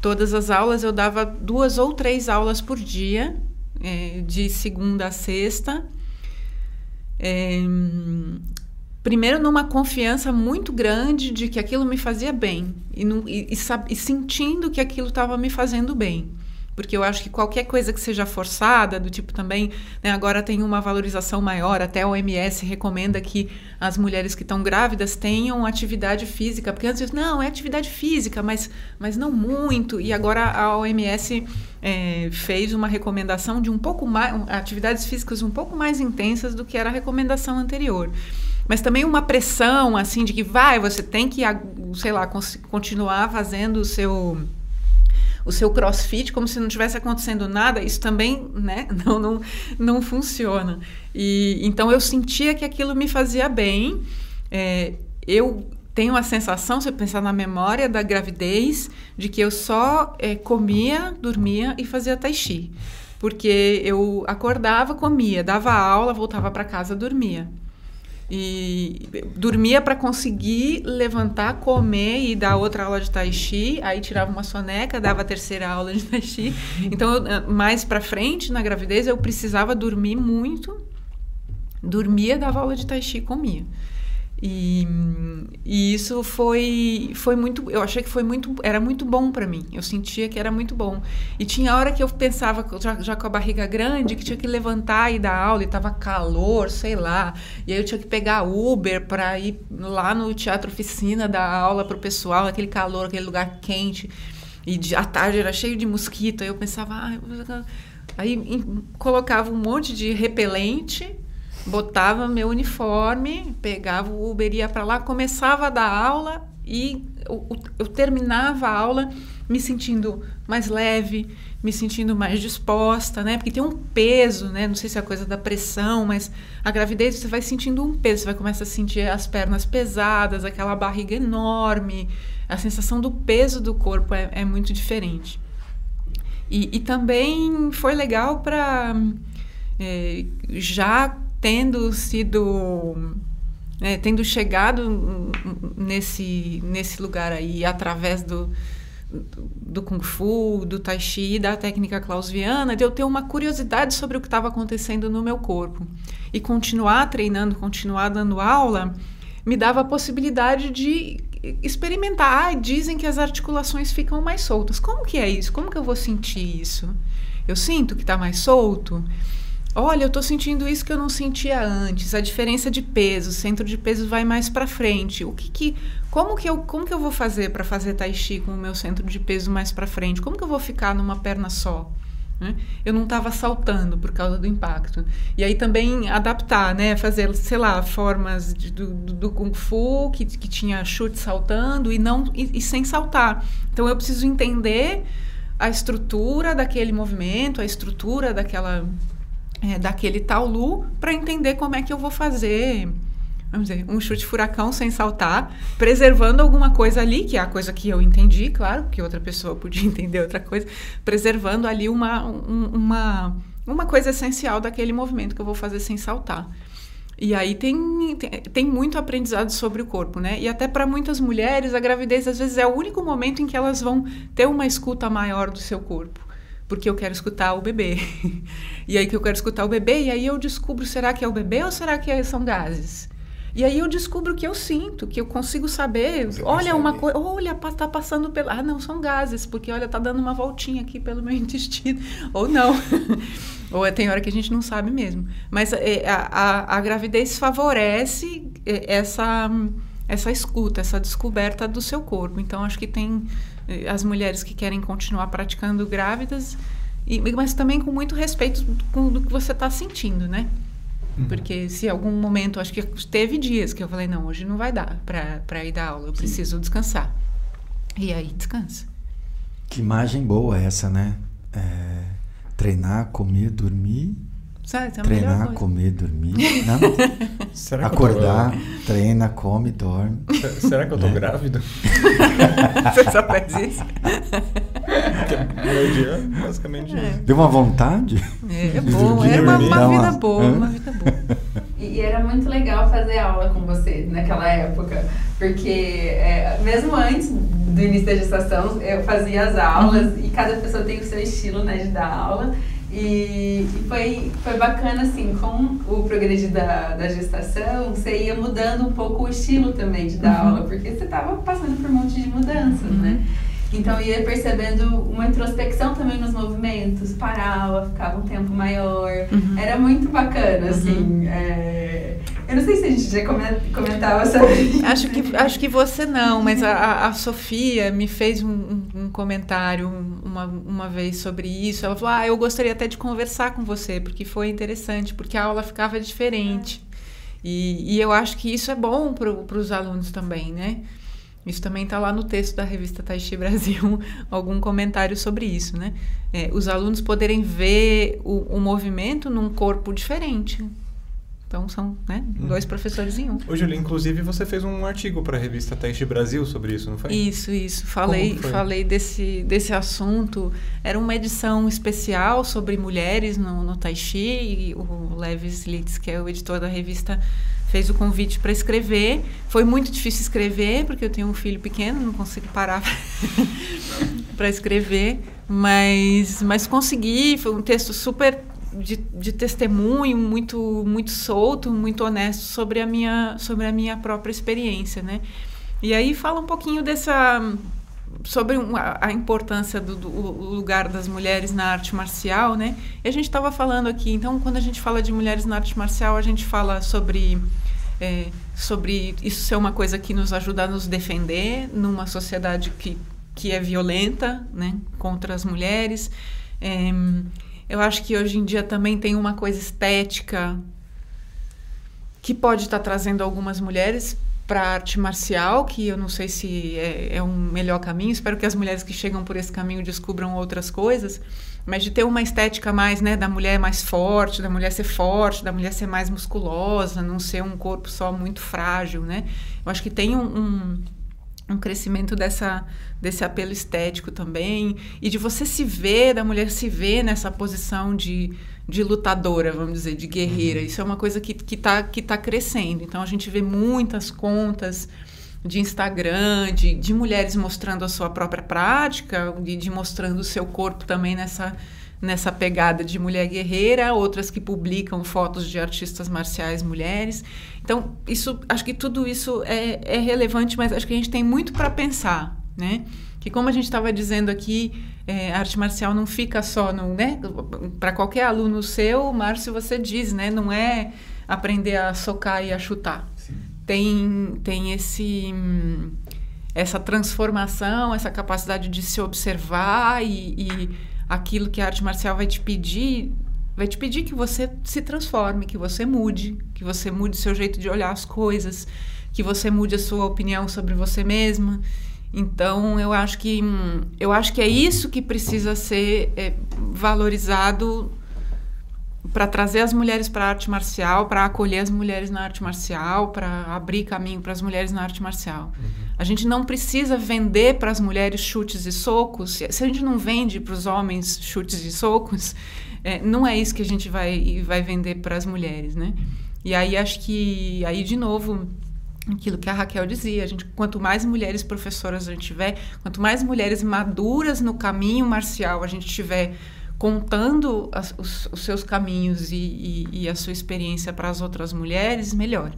todas as aulas, eu dava duas ou três aulas por dia, é, de segunda a sexta. É, primeiro numa confiança muito grande de que aquilo me fazia bem e, e, e, e sentindo que aquilo estava me fazendo bem porque eu acho que qualquer coisa que seja forçada, do tipo também, né, agora tem uma valorização maior, até a OMS recomenda que as mulheres que estão grávidas tenham atividade física, porque antes não, é atividade física, mas, mas não muito, e agora a OMS é, fez uma recomendação de um pouco mais, atividades físicas um pouco mais intensas do que era a recomendação anterior. Mas também uma pressão assim de que vai, você tem que, sei lá, continuar fazendo o seu o seu crossfit como se não tivesse acontecendo nada, isso também né, [laughs] não, não, não funciona. E, então eu sentia que aquilo me fazia bem. É, eu tenho a sensação, se eu pensar na memória da gravidez, de que eu só é, comia, dormia e fazia tai chi. Porque eu acordava, comia, dava aula, voltava para casa, dormia e dormia para conseguir levantar, comer e dar outra aula de tai chi, aí tirava uma soneca, dava a terceira aula de tai chi. [laughs] Então, eh, mais para frente na gravidez eu precisava dormir muito. Dormia, dava aula de tai chi, comia. E, e, isso foi foi muito eu achei que foi muito era muito bom para mim. Eu sentia que era muito bom. E tinha hora que eu pensava já, já, com a barriga grande que tinha que levantar e dar aula e tava calor sei lá. E aí eu tinha que pegar Uber para ir lá no teatro oficina dar aula pro pessoal aquele calor aquele lugar quente. E de, à tarde era cheio de mosquito. Aí eu pensava ah, aí em, colocava um monte de repelente botava meu uniforme, pegava o Uber, ia para lá, começava a dar aula e eu, eu, terminava a aula me sentindo mais leve, me sentindo mais disposta, né? Porque tem um peso, né? Não sei se é a coisa da pressão, mas a gravidez você vai sentindo um peso, você vai começar a sentir as pernas pesadas, aquela barriga enorme, a sensação do peso do corpo é, é muito diferente. E, e, também foi legal para é, já tendo sido é, tendo chegado nesse nesse lugar aí através do do kung fu, do tai chi, da técnica clausiana, de eu ter uma curiosidade sobre o que estava acontecendo no meu corpo e continuar treinando, continuar dando aula, me dava a possibilidade de experimentar. Ah, dizem que as articulações ficam mais soltas. Como que é isso? Como que eu vou sentir isso? Eu sinto que está mais solto. Olha, eu estou sentindo isso que eu não sentia antes. A diferença de peso, o centro de peso vai mais para frente. O que, que como que eu como que eu vou fazer para fazer tai chi com o meu centro de peso mais para frente? Como que eu vou ficar numa perna só? Né? Eu não estava saltando por causa do impacto. E aí também adaptar, né? Fazer, sei lá, formas de, do, do kung fu que, que tinha chute saltando e não e, e sem saltar. Então eu preciso entender a estrutura daquele movimento, a estrutura daquela é, daquele taulu para entender como é que eu vou fazer vamos dizer, um chute furacão sem saltar, preservando alguma coisa ali, que é a coisa que eu entendi, claro, que outra pessoa podia [laughs] entender outra coisa, preservando ali uma, um, uma, uma coisa essencial daquele movimento que eu vou fazer sem saltar. E aí tem, tem, tem muito aprendizado sobre o corpo, né? E até para muitas mulheres, a gravidez às vezes é o único momento em que elas vão ter uma escuta maior do seu corpo porque eu quero escutar o bebê. [laughs] e aí que eu quero escutar o bebê, e aí eu descubro, será que é o bebê ou será que são gases? E aí eu descubro que eu sinto, que eu consigo saber. Você olha, uma coisa. Olha, pa- tá passando pelo. Ah, não, são gases, porque olha, tá dando uma voltinha aqui pelo meu [laughs] intestino. Ou não. [laughs] Ou é- tem hora que a gente não sabe mesmo. Mas é, a, a, a gravidez favorece é, essa, essa escuta, essa descoberta do seu corpo. Então, acho que tem é, as mulheres que querem continuar praticando grávidas, e, mas também com muito respeito com do que você está sentindo, né? Porque se algum momento, acho que teve dias que eu falei, não, hoje não vai dar para ir dar aula, eu preciso descansar. E aí descansa. Que imagem boa essa, né? É, treinar, comer, dormir. Sabe, é Treinar, coisa. comer, dormir. [laughs] Não? Será que eu tô- Acordar, treina, come, dorme. Se- Será que eu tô Né? grávido? [laughs] Você só faz isso? Porque meu dia, basicamente. É. Deu uma vontade? É, bom, de era uma, dormir. uma Dá vida uma- boa, uma vida boa. E, era muito legal fazer aula com você naquela época, porque é, mesmo antes do início da gestação, eu fazia as aulas e cada pessoa tem o seu estilo né, de dar aula. E, e foi, foi bacana, assim, com o progredir da, da gestação, você ia mudando um pouco o estilo também de dar Uhum. aula, porque você estava passando por um monte de mudanças, né? Então ia percebendo uma introspecção também nos movimentos, parava, ficava um tempo maior. Uhum. Era muito bacana, assim. é, Eu não sei se a gente já come- comentava sobre isso. Acho que, acho que você não, mas a- a, Sofia me fez um, um- comentário uma, uma vez sobre isso. Ela falou: Ah, eu gostaria até de conversar com você, porque foi interessante, porque a aula ficava diferente. E, e eu acho que isso é bom para os alunos também, né? Isso também está lá no texto da revista Taishi Brasil, [laughs] algum comentário sobre isso, né? É, os alunos poderem ver o, o movimento num corpo diferente. Então são né, dois professores em um. Ô, Julia, inclusive você fez um artigo para a revista Teste Brasil sobre isso, não foi? Isso, isso. Falei, falei desse, desse assunto. Era uma edição especial sobre mulheres no, no Tai Chi. E o Levis Litz, que é o editor da revista, fez o convite para escrever. Foi muito difícil escrever, porque eu tenho um filho pequeno, não consigo parar [laughs] para escrever. Mas, mas consegui. Foi um texto super de, de testemunho, muito, muito solto, muito honesto sobre a minha, sobre a minha própria experiência, né? E aí fala um pouquinho dessa sobre a, importância do, do- lugar das mulheres na arte marcial, né? E a gente estava falando aqui, então quando a gente fala de mulheres na arte marcial, a gente fala sobre é, sobre isso ser uma coisa que nos ajuda a nos defender numa sociedade que que é violenta, né, contra as mulheres. É, eu acho que hoje em dia também tem uma coisa estética que pode estar trazendo algumas mulheres para arte marcial, que eu não sei se é, é um melhor caminho. Espero que as mulheres que chegam por esse caminho descubram outras coisas. Mas de ter uma estética mais, né, da mulher mais forte, da mulher ser forte, da mulher ser mais musculosa, não ser um corpo só muito frágil, né? Eu acho que tem um, um, um crescimento dessa, desse apelo estético também e de você se ver, da mulher se ver nessa posição de, de lutadora, vamos dizer, de guerreira. Isso é uma coisa que que está que tá crescendo. Então a gente vê muitas contas de Instagram, de, de mulheres mostrando a sua própria prática, de, de mostrando o seu corpo também nessa nessa pegada de mulher guerreira, outras que publicam fotos de artistas marciais mulheres. Então, isso, acho que tudo isso é, é relevante, mas acho que a gente tem muito para pensar, né? Que como a gente estava dizendo aqui, é, a arte marcial não fica só no, né? Para qualquer aluno seu, Márcio, você diz, né? Não é aprender a socar e a chutar. Tem, tem esse essa transformação, essa capacidade de se observar e, e aquilo que a arte marcial vai te pedir, vai te pedir que você se transforme, que você mude, que você mude seu jeito de olhar as coisas, que você mude a sua opinião sobre você mesma. Então eu acho que hum, eu acho que é isso que precisa ser é, valorizado para trazer as mulheres para a arte marcial, para acolher as mulheres na arte marcial, para abrir caminho para as mulheres na arte marcial. A gente não precisa vender para as mulheres chutes e socos. Se a gente não vende para os homens chutes e socos, é, não é isso que a gente vai, vai vender para as mulheres, né? E aí acho que aí de novo aquilo que a Raquel dizia, a gente quanto mais mulheres professoras a gente tiver, quanto mais mulheres maduras no caminho marcial a gente tiver contando as- os, os seus caminhos e, e- e a sua experiência para as outras mulheres, melhor.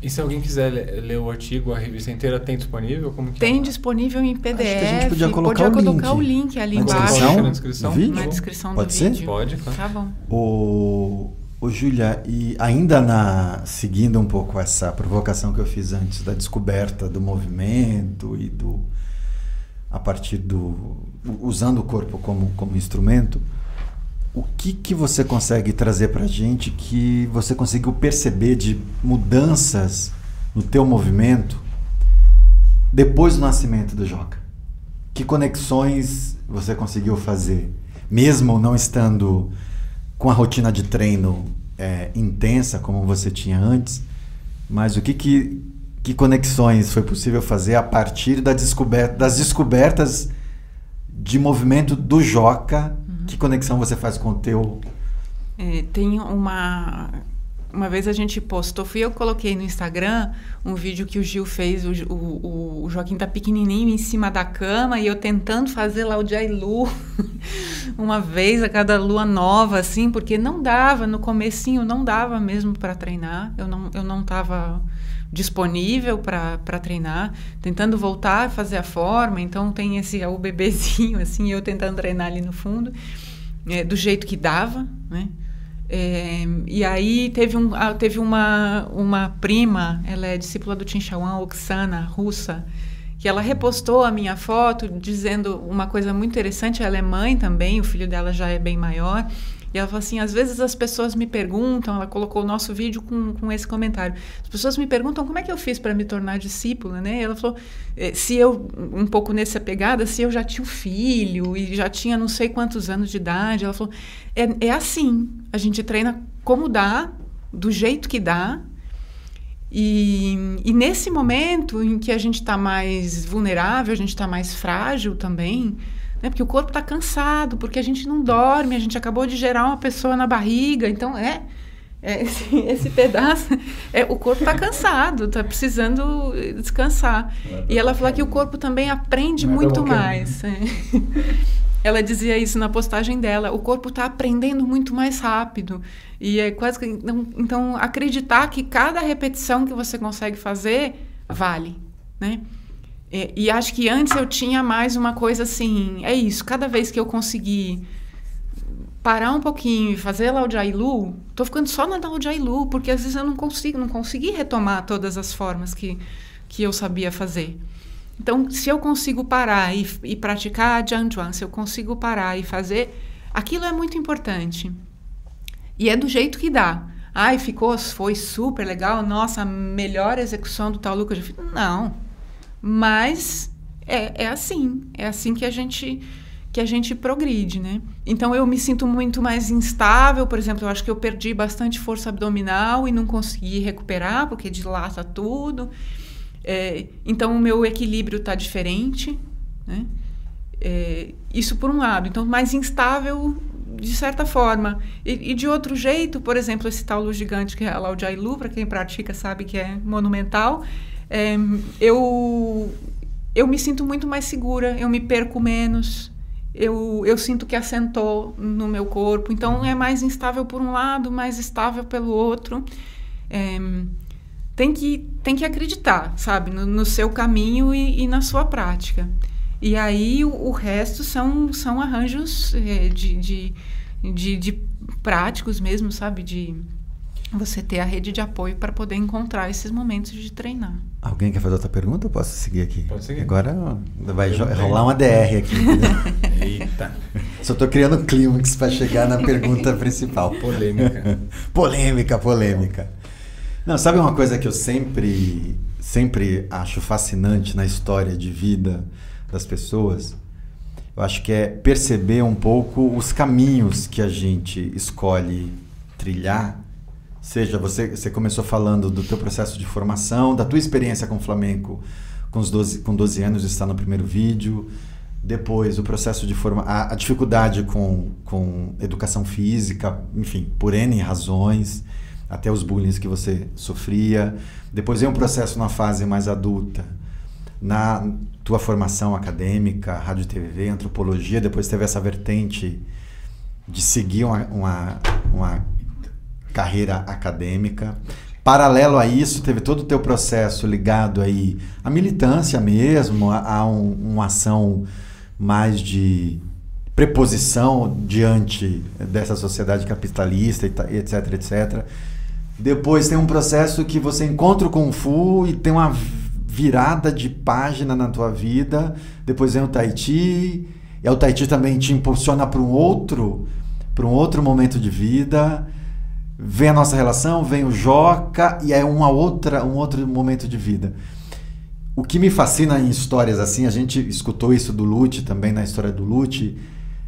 E se alguém quiser le- ler o artigo, a revista inteira tem disponível? Como que Tem é? disponível em PDF. Acho que a gente podia colocar o colocar link o link ali na embaixo. descrição Na descrição? do vídeo. Na descrição Pode do ser? vídeo. Pode, claro. Tá bom. O, o Júlia, e ainda na seguindo um pouco essa provocação que eu fiz antes da descoberta do movimento e do a partir do usando o corpo como como instrumento, o que que você consegue trazer pra gente que você conseguiu perceber de mudanças no teu movimento depois do nascimento do Joca? Que conexões você conseguiu fazer, mesmo não estando com a rotina de treino é, intensa como você tinha antes? Mas o que, que, que conexões foi possível fazer a partir da descoberta, das descobertas de movimento do Joca? Que conexão você faz com o teu É, tem uma. Uma vez a gente postou, fui eu que coloquei no Instagram um vídeo que o Gil fez, o, o, o Joaquim tá pequenininho em cima da cama e eu tentando fazer lá o Jailu [laughs] uma vez a cada lua nova, assim, porque não dava, no comecinho não dava mesmo para treinar, eu não, eu não tava disponível para treinar, tentando voltar a fazer a forma, então tem esse o bebezinho, assim, eu tentando treinar ali no fundo, é, do jeito que dava, né? É, e aí teve, um, ah, teve uma, uma prima, ela é discípula do Tim Shawan, Oksana, russa, que ela repostou a minha foto dizendo uma coisa muito interessante. Ela é mãe também, o filho dela já é bem maior. E ela falou assim: às vezes as pessoas me perguntam, ela colocou o nosso vídeo com, com esse comentário. As pessoas me perguntam como é que eu fiz para me tornar discípula, né? E ela falou: eh, se eu, um pouco nessa pegada, se eu já tinha um filho e já tinha não sei quantos anos de idade. Ela falou: é, é assim, a gente treina como dá, do jeito que dá. E, e nesse momento em que a gente está mais vulnerável, a gente está mais frágil também, né? Porque o corpo está cansado, porque a gente não dorme, a gente acabou de gerar uma pessoa na barriga, então é, é [laughs] esse, esse pedaço, é, o corpo está cansado, está precisando descansar. E ela falou que o corpo também aprende é muito mais. é. [laughs] Ela dizia isso na postagem dela. O corpo está aprendendo muito mais rápido. E é quase que. Então, então, acreditar que cada repetição que você consegue fazer vale. Né? E, e acho que antes eu tinha mais uma coisa assim: é isso, cada vez que eu conseguir parar um pouquinho e fazer lá o Jailu, tô ficando só na o Jailu, porque às vezes eu não consigo, não consegui retomar todas as formas que, que eu sabia fazer. Então, se eu consigo parar e, e praticar Jianjuan, se eu consigo parar e fazer, aquilo é muito importante. E é do jeito que dá. Ai, ficou, foi super legal, nossa, a melhor execução do já fiz. Não. Mas é, é assim, é assim que a gente que a gente progride, né? Então eu me sinto muito mais instável, por exemplo, eu acho que eu perdi bastante força abdominal e não consegui recuperar porque dilata tudo. É, então o meu equilíbrio está diferente, né? É, isso por um lado, então mais instável de certa forma. E, e, de outro jeito, por exemplo, esse taulu gigante que é lá o Jailu, para quem pratica sabe que é monumental, é, eu, eu me sinto muito mais segura, eu me perco menos, eu, eu sinto que assentou no meu corpo, então é mais instável por um lado, mais estável pelo outro. É, tem que, tem que acreditar, sabe, no, no seu caminho e, e, na sua prática. E aí o, o resto são, são arranjos é, de, de, de, de, práticos mesmo, sabe? De você ter a rede de apoio para poder encontrar esses momentos de treinar. Alguém quer fazer outra pergunta ou posso seguir aqui? Pode seguir. Agora vai rolar uma DR aqui. [laughs] Eita. Só tô criando um clímax para chegar na pergunta principal. Polêmica. [laughs] polêmica, polêmica. Não, sabe uma coisa que eu sempre, sempre acho fascinante na história de vida das pessoas? Eu acho que é perceber um pouco os caminhos que a gente escolhe trilhar. Seja, você, você começou falando do teu processo de formação, da tua experiência com o flamenco com, os 12, com 12 anos, está no primeiro vídeo. Depois, o processo de formação, a, a dificuldade com, com educação física, enfim, por N razões até os bullying que você sofria. Depois vem um processo na fase mais adulta, na tua formação acadêmica, rádio TV, antropologia. Depois teve essa vertente de seguir uma, uma, uma carreira acadêmica. paralelo a isso, teve todo o teu processo ligado aí à militância mesmo, a, a um, uma ação mais de preposição diante dessa sociedade capitalista, ta- etc, etc. Depois tem um processo que você encontra o Kung Fu e tem uma virada de página na tua vida. Depois vem o Tai Chi. E o Tai Chi também te impulsiona para um outro, para um outro momento de vida. Vem a nossa relação, vem o Joca e é uma outra, um outro momento de vida. O que me fascina em histórias assim, a gente escutou isso do Lute também na história do Lute,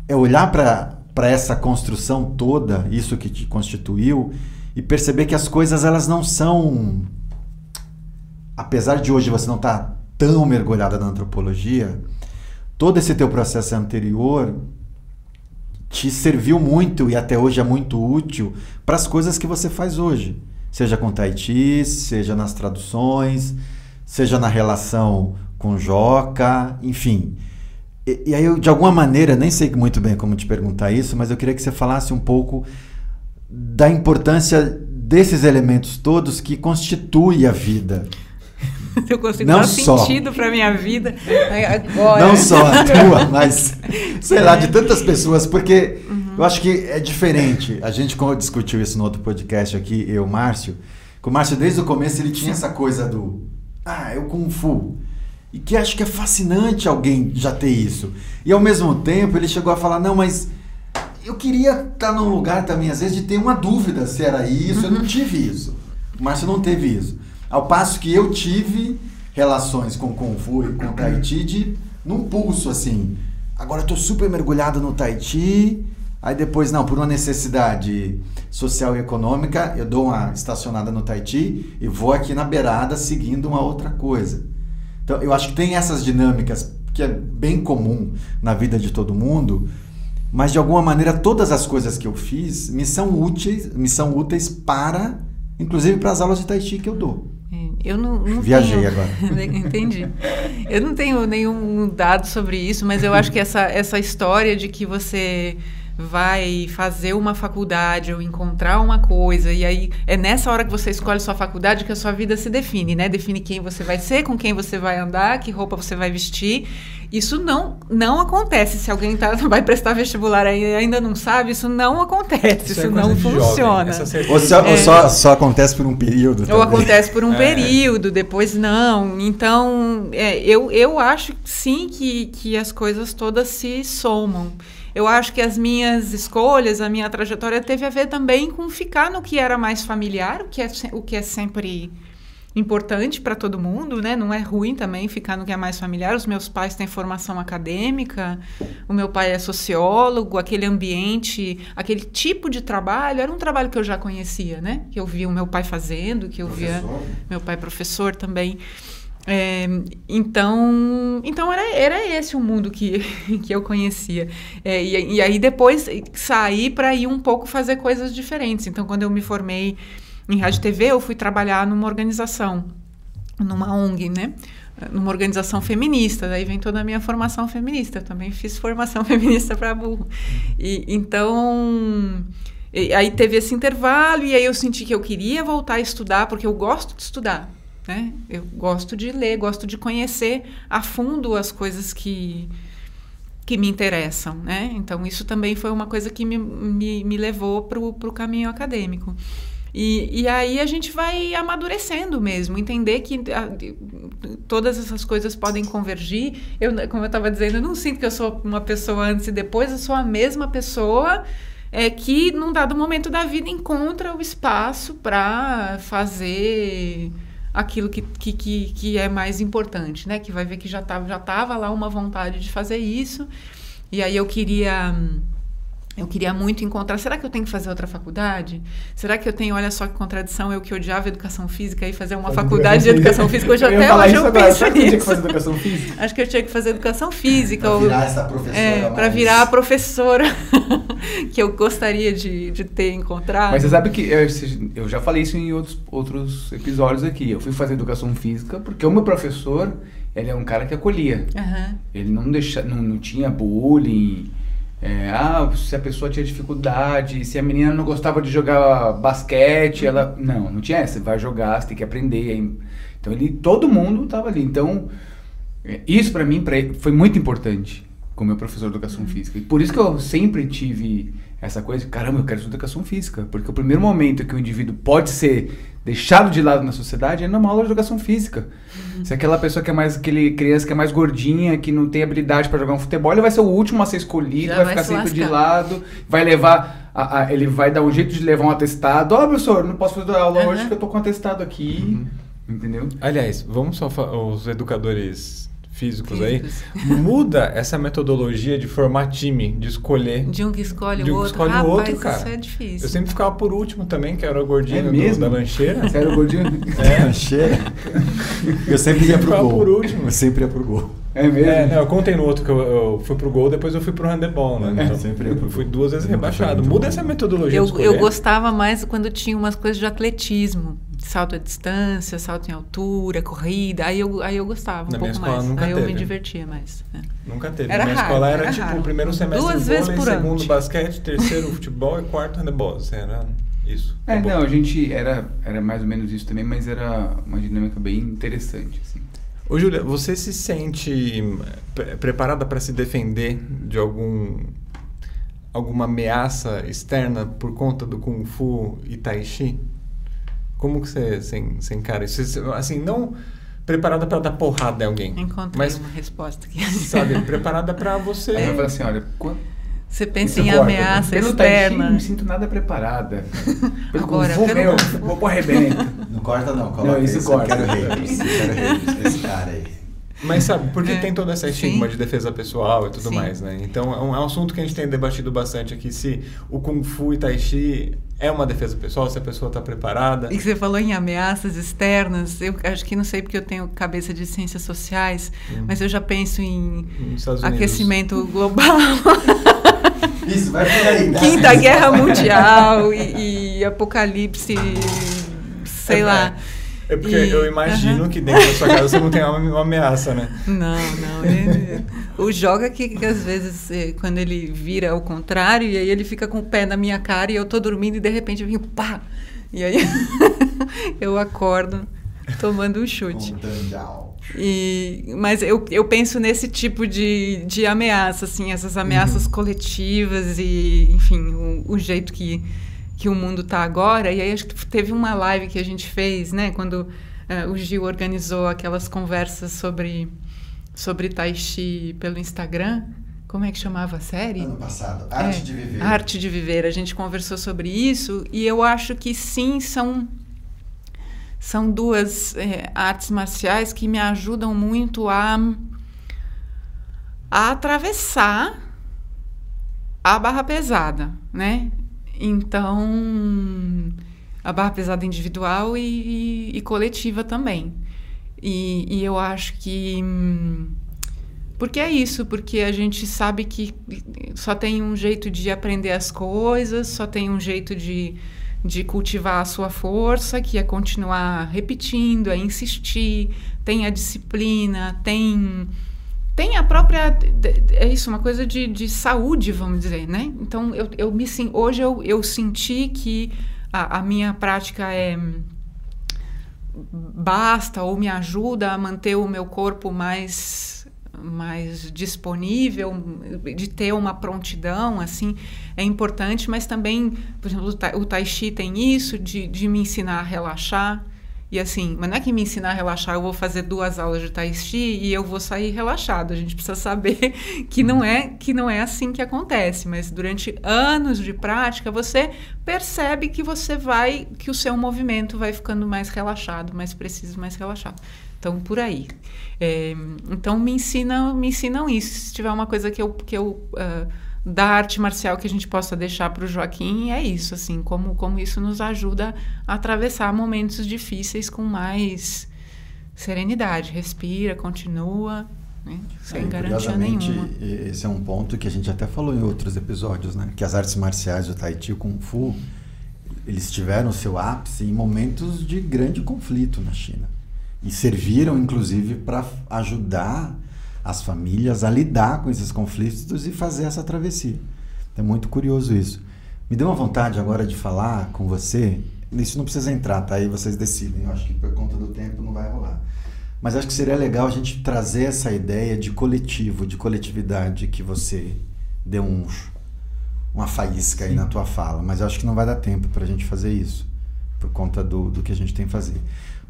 é olhar para essa construção toda, isso que te constituiu, e perceber que as coisas elas não são. Apesar de hoje você não estar tão mergulhada na antropologia, todo esse teu processo anterior te serviu muito e até hoje é muito útil para as coisas que você faz hoje. Seja com Tai Chi, seja nas traduções, seja na relação com Joca, enfim. E, e aí, eu, de alguma maneira, nem sei muito bem como te perguntar isso, mas eu queria que você falasse um pouco da importância desses elementos todos que constituem a vida. Eu consigo Não dar só. sentido para minha vida agora. Não só a [laughs] tua, mas sei lá, de tantas pessoas, porque eu acho que é diferente. A gente como discutiu isso no outro podcast aqui, eu, Márcio, que o Márcio desde o começo ele tinha essa coisa do ah, eu Kung Fu. E que acho que é fascinante alguém já ter isso. E ao mesmo tempo ele chegou a falar, não, mas eu queria estar num lugar também, às vezes, de ter uma dúvida se era isso. Eu não tive isso. O Márcio não teve isso. Ao passo que eu tive relações com Kung Fu e com Tai Chi de, num pulso, assim. Agora eu tô super mergulhado no Tai Chi. Aí depois, não, por uma necessidade social e econômica, eu dou uma estacionada no Tai Chi e vou aqui na beirada seguindo uma outra coisa. Então, eu acho que tem essas dinâmicas que é bem comum na vida de todo mundo, mas de alguma maneira todas as coisas que eu fiz me são úteis, me são úteis para, inclusive para as aulas de Tai Chi que eu dou. Eu não, não Viajei tenho... agora. [laughs] Entendi. Eu não tenho nenhum dado sobre isso, mas eu acho que essa, essa história de que você vai fazer uma faculdade ou encontrar uma coisa e aí é nessa hora que você escolhe sua faculdade que a sua vida se define, né? Define quem você vai ser, com quem você vai andar, que roupa você vai vestir. Isso não não acontece. Se alguém tá, [laughs] vai prestar vestibular aí e ainda não sabe, isso não acontece, isso, é não funciona. Ou, só, ou É. só, só acontece por um período. Ou também. acontece por um É. período, depois não. Então, é, eu, eu acho sim que, que as coisas todas se somam. Eu acho que as minhas escolhas, a minha trajetória teve a ver também com ficar no que era mais familiar, o que é, o que é sempre importante para todo mundo, né? Não é ruim também ficar no que é mais familiar. Os meus pais têm formação acadêmica, o meu pai é sociólogo, aquele ambiente, aquele tipo de trabalho era um trabalho que eu já conhecia, né? Que eu via o meu pai fazendo, que eu via Professor. meu pai professor também. É, então, então era, era esse o mundo que, [laughs] que eu conhecia. É, e, e aí depois saí para ir um pouco fazer coisas diferentes. Então, quando eu me formei em rádio TV, eu fui trabalhar numa organização, numa ONG, né? Numa organização feminista. Daí vem toda a minha formação feminista. Eu também fiz formação [laughs] feminista para burro. E, então. e aí teve esse intervalo e aí eu senti que eu queria voltar a estudar porque eu gosto de estudar, né? Eu gosto de ler, gosto de conhecer a fundo as coisas que que me interessam, né? Então isso também foi uma coisa que me, me, me levou para o caminho acadêmico. E, e aí a gente vai amadurecendo mesmo, entender que ah, de- todas essas coisas podem convergir. Eu, como eu estava dizendo, eu não sinto que eu sou uma pessoa antes e depois, eu sou a mesma pessoa é, que, num dado momento da vida, encontra o espaço para fazer aquilo que, que, que, que é mais importante, né? Que vai ver que já estava já tava lá uma vontade de fazer isso. E aí eu queria. hum, Eu queria muito encontrar. Será que eu tenho que fazer outra faculdade? Será que eu tenho, olha só que contradição, eu que odiava educação física e fazer uma Fazer faculdade de [laughs] educação física? Hoje Eu até hoje isso eu agora. penso Será que eu tinha que nisso. fazer educação física? Acho que eu tinha que fazer educação física. Pra ou- virar essa professora é, para mais- virar a professora [laughs] que eu gostaria de, de ter encontrado. Mas você sabe que eu, eu já falei isso em outros, outros episódios aqui. Eu fui fazer educação física porque o meu professor, ele é um cara que acolhia. Aham. Ele não deixa, não, não tinha bullying. É, ah, se a pessoa tinha dificuldade, se a menina não gostava de jogar basquete, ela. Não, não tinha essa. Vai jogar, você tem que aprender. Então ele, todo mundo estava ali. Então, é, isso para mim pra foi muito importante como meu professor de educação física. E por isso que eu sempre tive essa coisa, de, caramba, eu quero estudar educação física. Porque o primeiro momento que o indivíduo pode ser deixado de lado na sociedade é numa aula de educação física. Se aquela pessoa que é mais, aquele criança que é mais gordinha, que não tem habilidade para jogar um futebol, ele vai ser o último a ser escolhido, vai, vai ficar se sempre de lado, vai levar, a- a- ele vai dar um jeito de levar um atestado. Ó, professor, não posso fazer aula hoje Aham. porque eu tô com um atestado aqui. Entendeu? Aliás, vamos só os educadores físicos, Físicos. aí. Muda essa metodologia de formar time, de escolher. De um que escolhe De o um que outro. escolhe o Rapaz, outro, cara. isso é difícil. Eu sempre ficava por último também, que era o gordinho É do- mesmo? da lancheira. Sério, gordinho? É. [laughs] Cheira. Eu sempre ia pro gol. por último. Eu sempre ia pro gol. É mesmo? É, não, eu contei no outro que eu, eu fui pro gol, depois eu fui pro handebol, né? É, Então, sempre eu fui duas vezes rebaixado. Muda essa metodologia Eu, de escolher. eu gostava mais quando tinha umas coisas de atletismo. Salto à distância, salto em altura, corrida. Aí eu, aí eu gostava um Na minha pouco escola mais. nunca aí eu me teve. divertia mais. é. Nunca teve. Era Minha raro, escola era, era tipo raro. o primeiro semestre Duas vôlei, vezes por ano. segundo basquete, terceiro [laughs] futebol e quarto handebol. Assim, era isso. É, não, a gente era, era mais ou menos isso também, mas era uma dinâmica bem interessante, assim. Ô, Júlia, você se sente pre- preparada para se defender de algum alguma ameaça externa por conta do Kung Fu e Tai Chi? Como que você, você, você encara isso? Você- Assim, não preparada para dar porrada em alguém, Encontrei mas, uma resposta aqui. sabe, [laughs] preparada para você... Aí eu assim, olha, quando, Você pensa em corta, ameaça Pelo externa. não me sinto nada preparada. [laughs] Pelo Agora, pelo meu, vou pro arrebento. Não corta não, coloca Não, isso isso. corta. Eu quero haters. Eu quero haters. Esse cara aí. Mas sabe, porque É, tem toda essa sim. estigma de defesa pessoal e tudo Sim. mais, né? Então é um, é um assunto que a gente tem debatido bastante aqui, se o Kung Fu e Tai Chi é uma defesa pessoal, se a pessoa está preparada. E que você falou em ameaças externas, eu acho que não sei porque eu tenho cabeça de ciências sociais, Hum. mas eu já penso em aquecimento global, [laughs] Isso, vai por aí. dá Quinta Guerra. [laughs] Mundial e, e apocalipse, sei É, lá. É porque E- eu imagino Aham. que dentro da sua casa você não tem uma, uma ameaça, né? Não, não. ele- o joga que, que às vezes, eh, quando ele vira ao contrário, e aí ele fica com o pé na minha cara e eu tô dormindo e de repente vem pá! E aí [laughs] eu acordo tomando um chute. E, mas eu, eu penso nesse tipo de, de ameaça, assim, essas ameaças coletivas e, enfim, o, o jeito que, que o mundo está agora. E aí acho que teve uma live que a gente fez, né, quando eh, o Gil organizou aquelas conversas sobre, sobre Tai Chi pelo Instagram. Como é que chamava a série? Ano passado. Arte É, de viver. Arte de Viver. A gente conversou sobre isso e eu acho que sim, são são duas eh, artes marciais que me ajudam muito a, a atravessar a barra pesada, né? Então, a barra pesada individual e, e- e coletiva também. E, e eu acho que. hum, Porque é isso, porque a gente sabe que só tem um jeito de aprender as coisas, só tem um jeito de, de cultivar a sua força, que é continuar repetindo, é insistir, tem a disciplina, tem tem a própria é isso uma coisa de, de saúde vamos dizer né? Então eu, eu me sim- hoje eu, eu senti que a, a minha prática é basta ou me ajuda a manter o meu corpo mais mais disponível de ter uma prontidão assim é importante mas também por exemplo o tai, o tai chi tem isso de, de me ensinar a relaxar e assim, mas não é que me ensinar a relaxar, eu vou fazer duas aulas de tai chi e eu vou sair relaxado. A gente precisa saber [laughs] que não é que não é assim que acontece, mas durante anos de prática você percebe que você vai que o seu movimento vai ficando mais relaxado, mais preciso, mais relaxado. Então por aí. É, então me ensinam me ensinam isso. Se tiver uma coisa que eu que eu uh, da arte marcial que a gente possa deixar para o Joaquim é isso, assim, como, como isso nos ajuda a atravessar momentos difíceis com mais serenidade. Respira, continua, né? sem É, garantia nenhuma. Esse é um ponto que a gente até falou em outros episódios, né? Que as artes marciais, o Tai Chi o Kung Fu, eles tiveram seu ápice em momentos de grande conflito na China. E serviram, inclusive, para ajudar as famílias a lidar com esses conflitos e fazer essa travessia. É muito curioso isso. Me deu uma vontade agora de falar com você. Isso não precisa entrar, tá? Aí vocês decidem. Eu acho que por conta do tempo não vai rolar. Mas acho que seria legal a gente trazer essa ideia de coletivo, de coletividade que você deu um, uma faísca Sim. aí na tua fala. Mas eu acho que não vai dar tempo para a gente fazer isso, por conta do, do que a gente tem que fazer.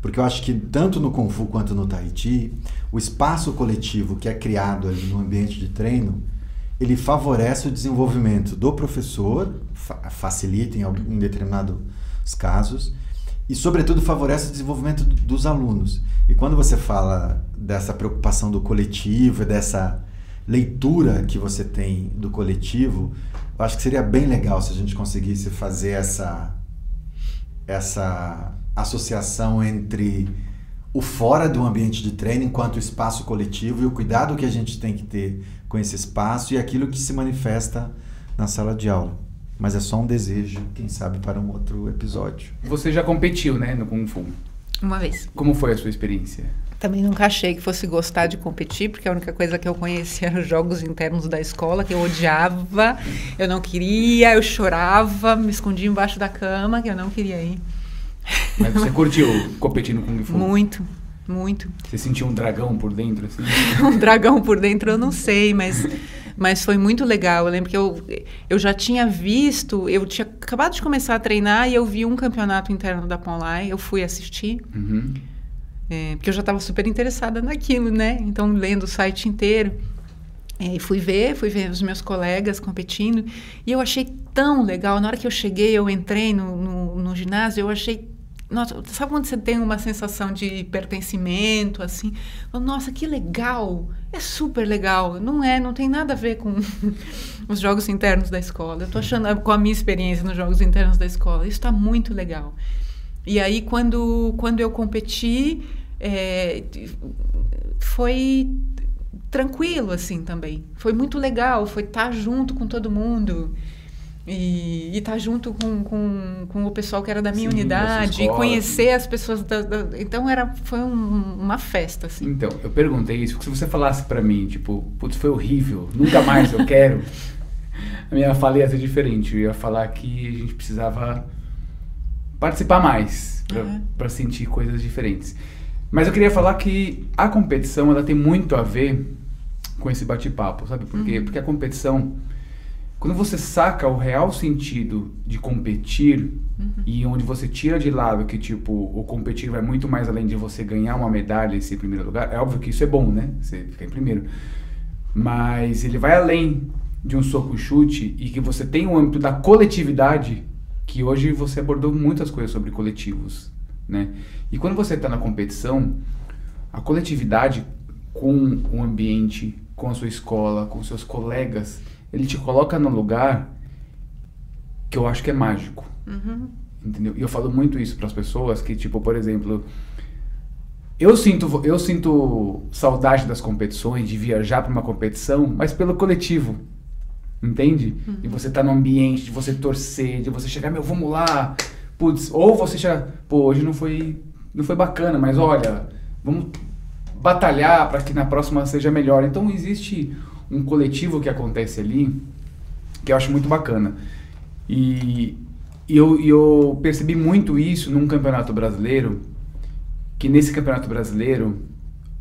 Porque eu acho que tanto no Kung Fu quanto no Tahiti, o espaço coletivo que é criado ali no ambiente de treino, ele favorece o desenvolvimento do professor, fa facilita em, em determinados casos, e sobretudo favorece o desenvolvimento dos alunos. E quando você fala dessa preocupação do coletivo, dessa leitura que você tem do coletivo, eu acho que seria bem legal se a gente conseguisse fazer essa essa associação entre o fora do ambiente de treino enquanto espaço coletivo e o cuidado que a gente tem que ter com esse espaço e aquilo que se manifesta na sala de aula. Mas é só um desejo, quem sabe, para um outro episódio. Você já competiu, né, no Kung Fu? Uma vez. Como foi a sua experiência? Também nunca achei que fosse gostar de competir, porque a única coisa que eu conhecia eram os jogos internos da escola, que eu odiava, eu não queria, eu chorava, me escondia embaixo da cama, que eu não queria ir. Mas você curtiu competir no Kung Fu? Muito, muito. Você sentiu um dragão por dentro, assim? [laughs] um dragão por dentro eu não sei, mas, mas foi muito legal. Eu lembro que eu, eu já tinha visto, eu tinha acabado de começar a treinar e eu vi um campeonato interno da Ponlai, eu fui assistir. Uhum. É, porque eu já estava super interessada naquilo, né? Então, lendo o site inteiro. É, e fui ver, fui ver os meus colegas competindo. E eu achei tão legal. Na hora que eu cheguei, eu entrei no, no, no ginásio, eu achei nossa, sabe quando você tem uma sensação de pertencimento, assim? Nossa, que legal! É super legal. Não é, não tem nada a ver com [laughs] os jogos internos da escola. Eu tô achando, com a minha experiência nos jogos internos da escola, isso está muito legal. E aí, quando, quando eu competi, é, foi tranquilo, assim, também. Foi muito legal, foi estar tá junto com todo mundo. E estar tá junto com, com, com o pessoal que era da minha Sim, unidade, e conhecer as pessoas. Da, da, então era, foi um, uma festa, assim. Então, eu perguntei isso, porque se você falasse para mim, tipo, putz, foi horrível, nunca mais eu quero, [laughs] a minha fala ia ser diferente. Eu ia falar que a gente precisava participar mais para uhum. sentir coisas diferentes. Mas eu queria falar que a competição ela tem muito a ver com esse bate-papo, sabe por quê? Uhum. Porque a competição quando você saca o real sentido de competir uhum. e onde você tira de lado que tipo o competir vai muito mais além de você ganhar uma medalha e ser em primeiro lugar, é óbvio que isso é bom, né? Você ficar em primeiro. Mas ele vai além de um soco chute e que você tem o um âmbito da coletividade, que hoje você abordou muitas coisas sobre coletivos, né? E quando você está na competição, a coletividade com o ambiente, com a sua escola, com seus colegas, ele te coloca no lugar que eu acho que é mágico. Uhum. Entendeu? E eu falo muito isso para as pessoas que, tipo, por exemplo, eu sinto, eu sinto saudade das competições, de viajar para uma competição, mas pelo coletivo. Entende? Uhum. De você estar tá no ambiente, de você torcer, de você chegar, meu, vamos lá. Putz, ou você já, pô, hoje não foi, não foi bacana, mas olha, vamos batalhar para que na próxima seja melhor. Então existe um coletivo que acontece ali que eu acho muito bacana. E, e eu, eu percebi muito isso num campeonato brasileiro, que nesse campeonato brasileiro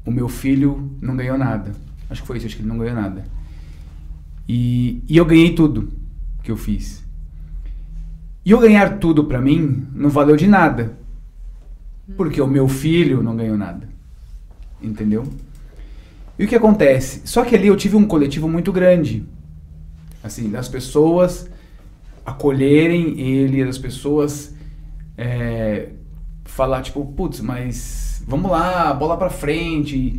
o meu filho não ganhou nada. Acho que foi isso, acho que ele não ganhou nada. E, e eu ganhei tudo que eu fiz. E eu ganhar tudo para mim não valeu de nada. Porque o meu filho não ganhou nada. Entendeu? E o que acontece? Só que ali eu tive um coletivo muito grande. Assim, das pessoas acolherem ele, das pessoas é, falar, tipo, putz, mas vamos lá, bola pra frente.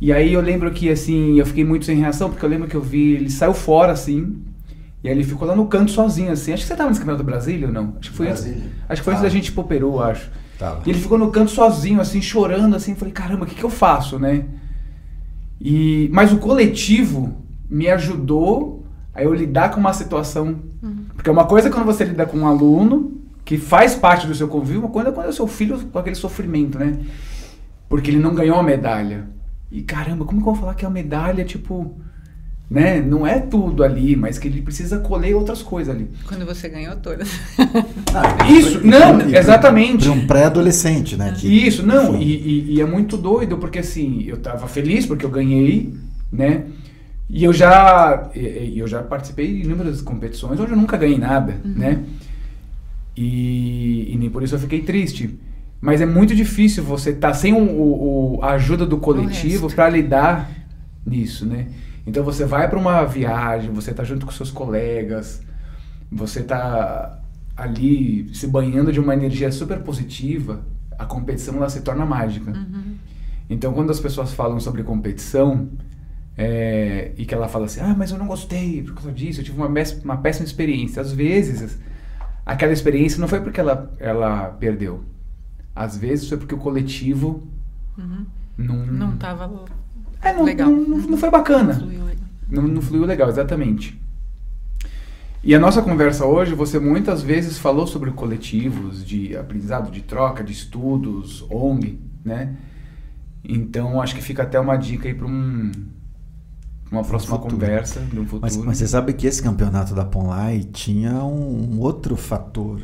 E aí eu lembro que, assim, eu fiquei muito sem reação, porque eu lembro que eu vi, ele saiu fora, assim, e aí ele ficou lá no canto sozinho, assim. Acho que você tava nesse campeonato do Brasília ou não? Acho que foi Brasília. Antes, acho que foi antes da gente ir pro Peru, acho. Tava. E ele ficou no canto sozinho, assim, chorando, assim. Falei, caramba, o que que eu faço, né? E, mas o coletivo me ajudou a eu lidar com uma situação. Uhum. Porque uma coisa é quando você lida com um aluno que faz parte do seu convívio, uma coisa é quando é o seu filho com aquele sofrimento, né? Porque ele não ganhou a medalha. E caramba, como que eu vou falar que a medalha, tipo, né, não é tudo ali, mas que ele precisa colher outras coisas ali. Quando você ganhou todas. Ah, [laughs] Isso, não, exatamente. Para um pré-adolescente, né? que- Isso, não, e, e- e é muito doido, porque assim, eu tava feliz porque eu ganhei, né? E eu já, eu já participei de inúmeras competições onde eu nunca ganhei nada, né? E, e nem por isso eu fiquei triste. Mas é muito difícil você estar sem o, o- a ajuda do coletivo para lidar nisso, né? Então você vai para uma viagem, você tá junto com seus colegas, você tá ali se banhando de uma energia super positiva, a competição ela se torna mágica. Então quando as pessoas falam sobre competição é, e que ela fala assim, ah, mas eu não gostei por causa disso, eu tive uma, uma péssima experiência. Às vezes aquela experiência não foi porque ela, ela perdeu. Às vezes foi porque o coletivo não, Não tava é, não, legal. não, não- não foi bacana. fluiu legal. Não, não fluiu legal, exatamente. E a nossa conversa hoje, você muitas vezes falou sobre coletivos de aprendizado, de troca, de estudos, ONG, né? Então acho que fica até uma dica aí para um, uma próxima futuro. conversa de um futuro. Mas, mas você sabe que esse campeonato da Ponlai tinha um, um outro fator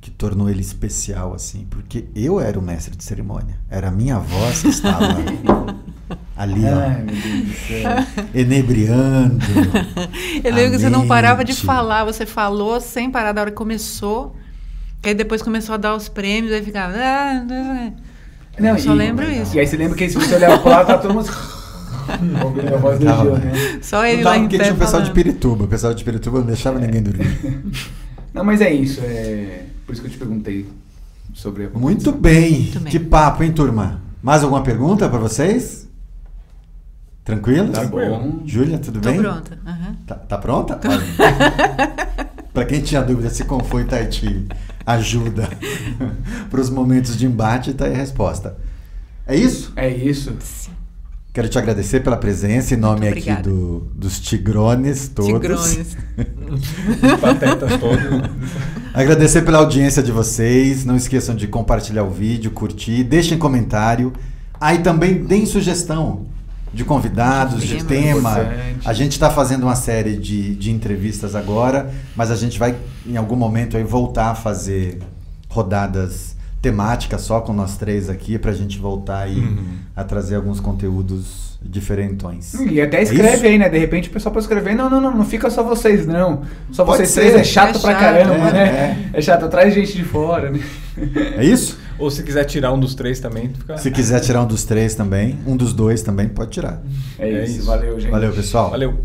que tornou ele especial, assim, porque eu era o mestre de cerimônia. Era a minha voz que estava [laughs] ali, Ai, ó, meu Deus do céu. [laughs] enebriando. [laughs] Eu lembro que você não parava de falar, você falou sem parar da hora que começou, que aí depois começou a dar os prêmios, aí ficava. "Ah, ah, ah". Não, Eu só lembro isso. E aí você lembra que se você olhar pro lado, tá todo mundo... [laughs] ouvindo a voz do Tava, Gil, né? né? Só ele Não lá em porque tinha o pessoal de. Pirituba. O pessoal de Pirituba não deixava ninguém dormir. Não, mas é isso, é... Por isso que eu te perguntei sobre a Muito bem. Muito bem. Que papo, hein, turma? Mais alguma pergunta para vocês? Tranquilo? Tá bom. Júlia, tudo Tô bem? pronta. aham. Tá, tá pronta? [laughs] Para quem tinha dúvida se Confo e Taiti ajuda [laughs] para os momentos de embate, tá aí a resposta. É isso? É isso. Quero te agradecer pela presença em nome Muito aqui do, dos tigrones todos. Tigrones. [laughs] Patetas todos. Agradecer pela audiência de vocês. Não esqueçam de compartilhar o vídeo, curtir, deixem comentário. Aí também deem sugestão de convidados, de Tema. A gente está fazendo uma série de, de entrevistas agora, mas a gente vai em algum momento aí voltar a fazer rodadas temáticas só com nós três aqui para a gente voltar aí Uhum. a trazer alguns conteúdos diferentões. E até É escreve isso? aí, né? De repente o pessoal pode escrever, não, não, não, não fica só vocês, não. Só Pode vocês ser. três é chato É pra chato, caramba, é, né? É. chato, traz gente de fora, né? É isso? Ou se quiser tirar um dos três também, fica. Se quiser tirar um dos três também, um dos dois também pode tirar. É, É isso. isso. valeu, gente. Valeu, pessoal. Valeu.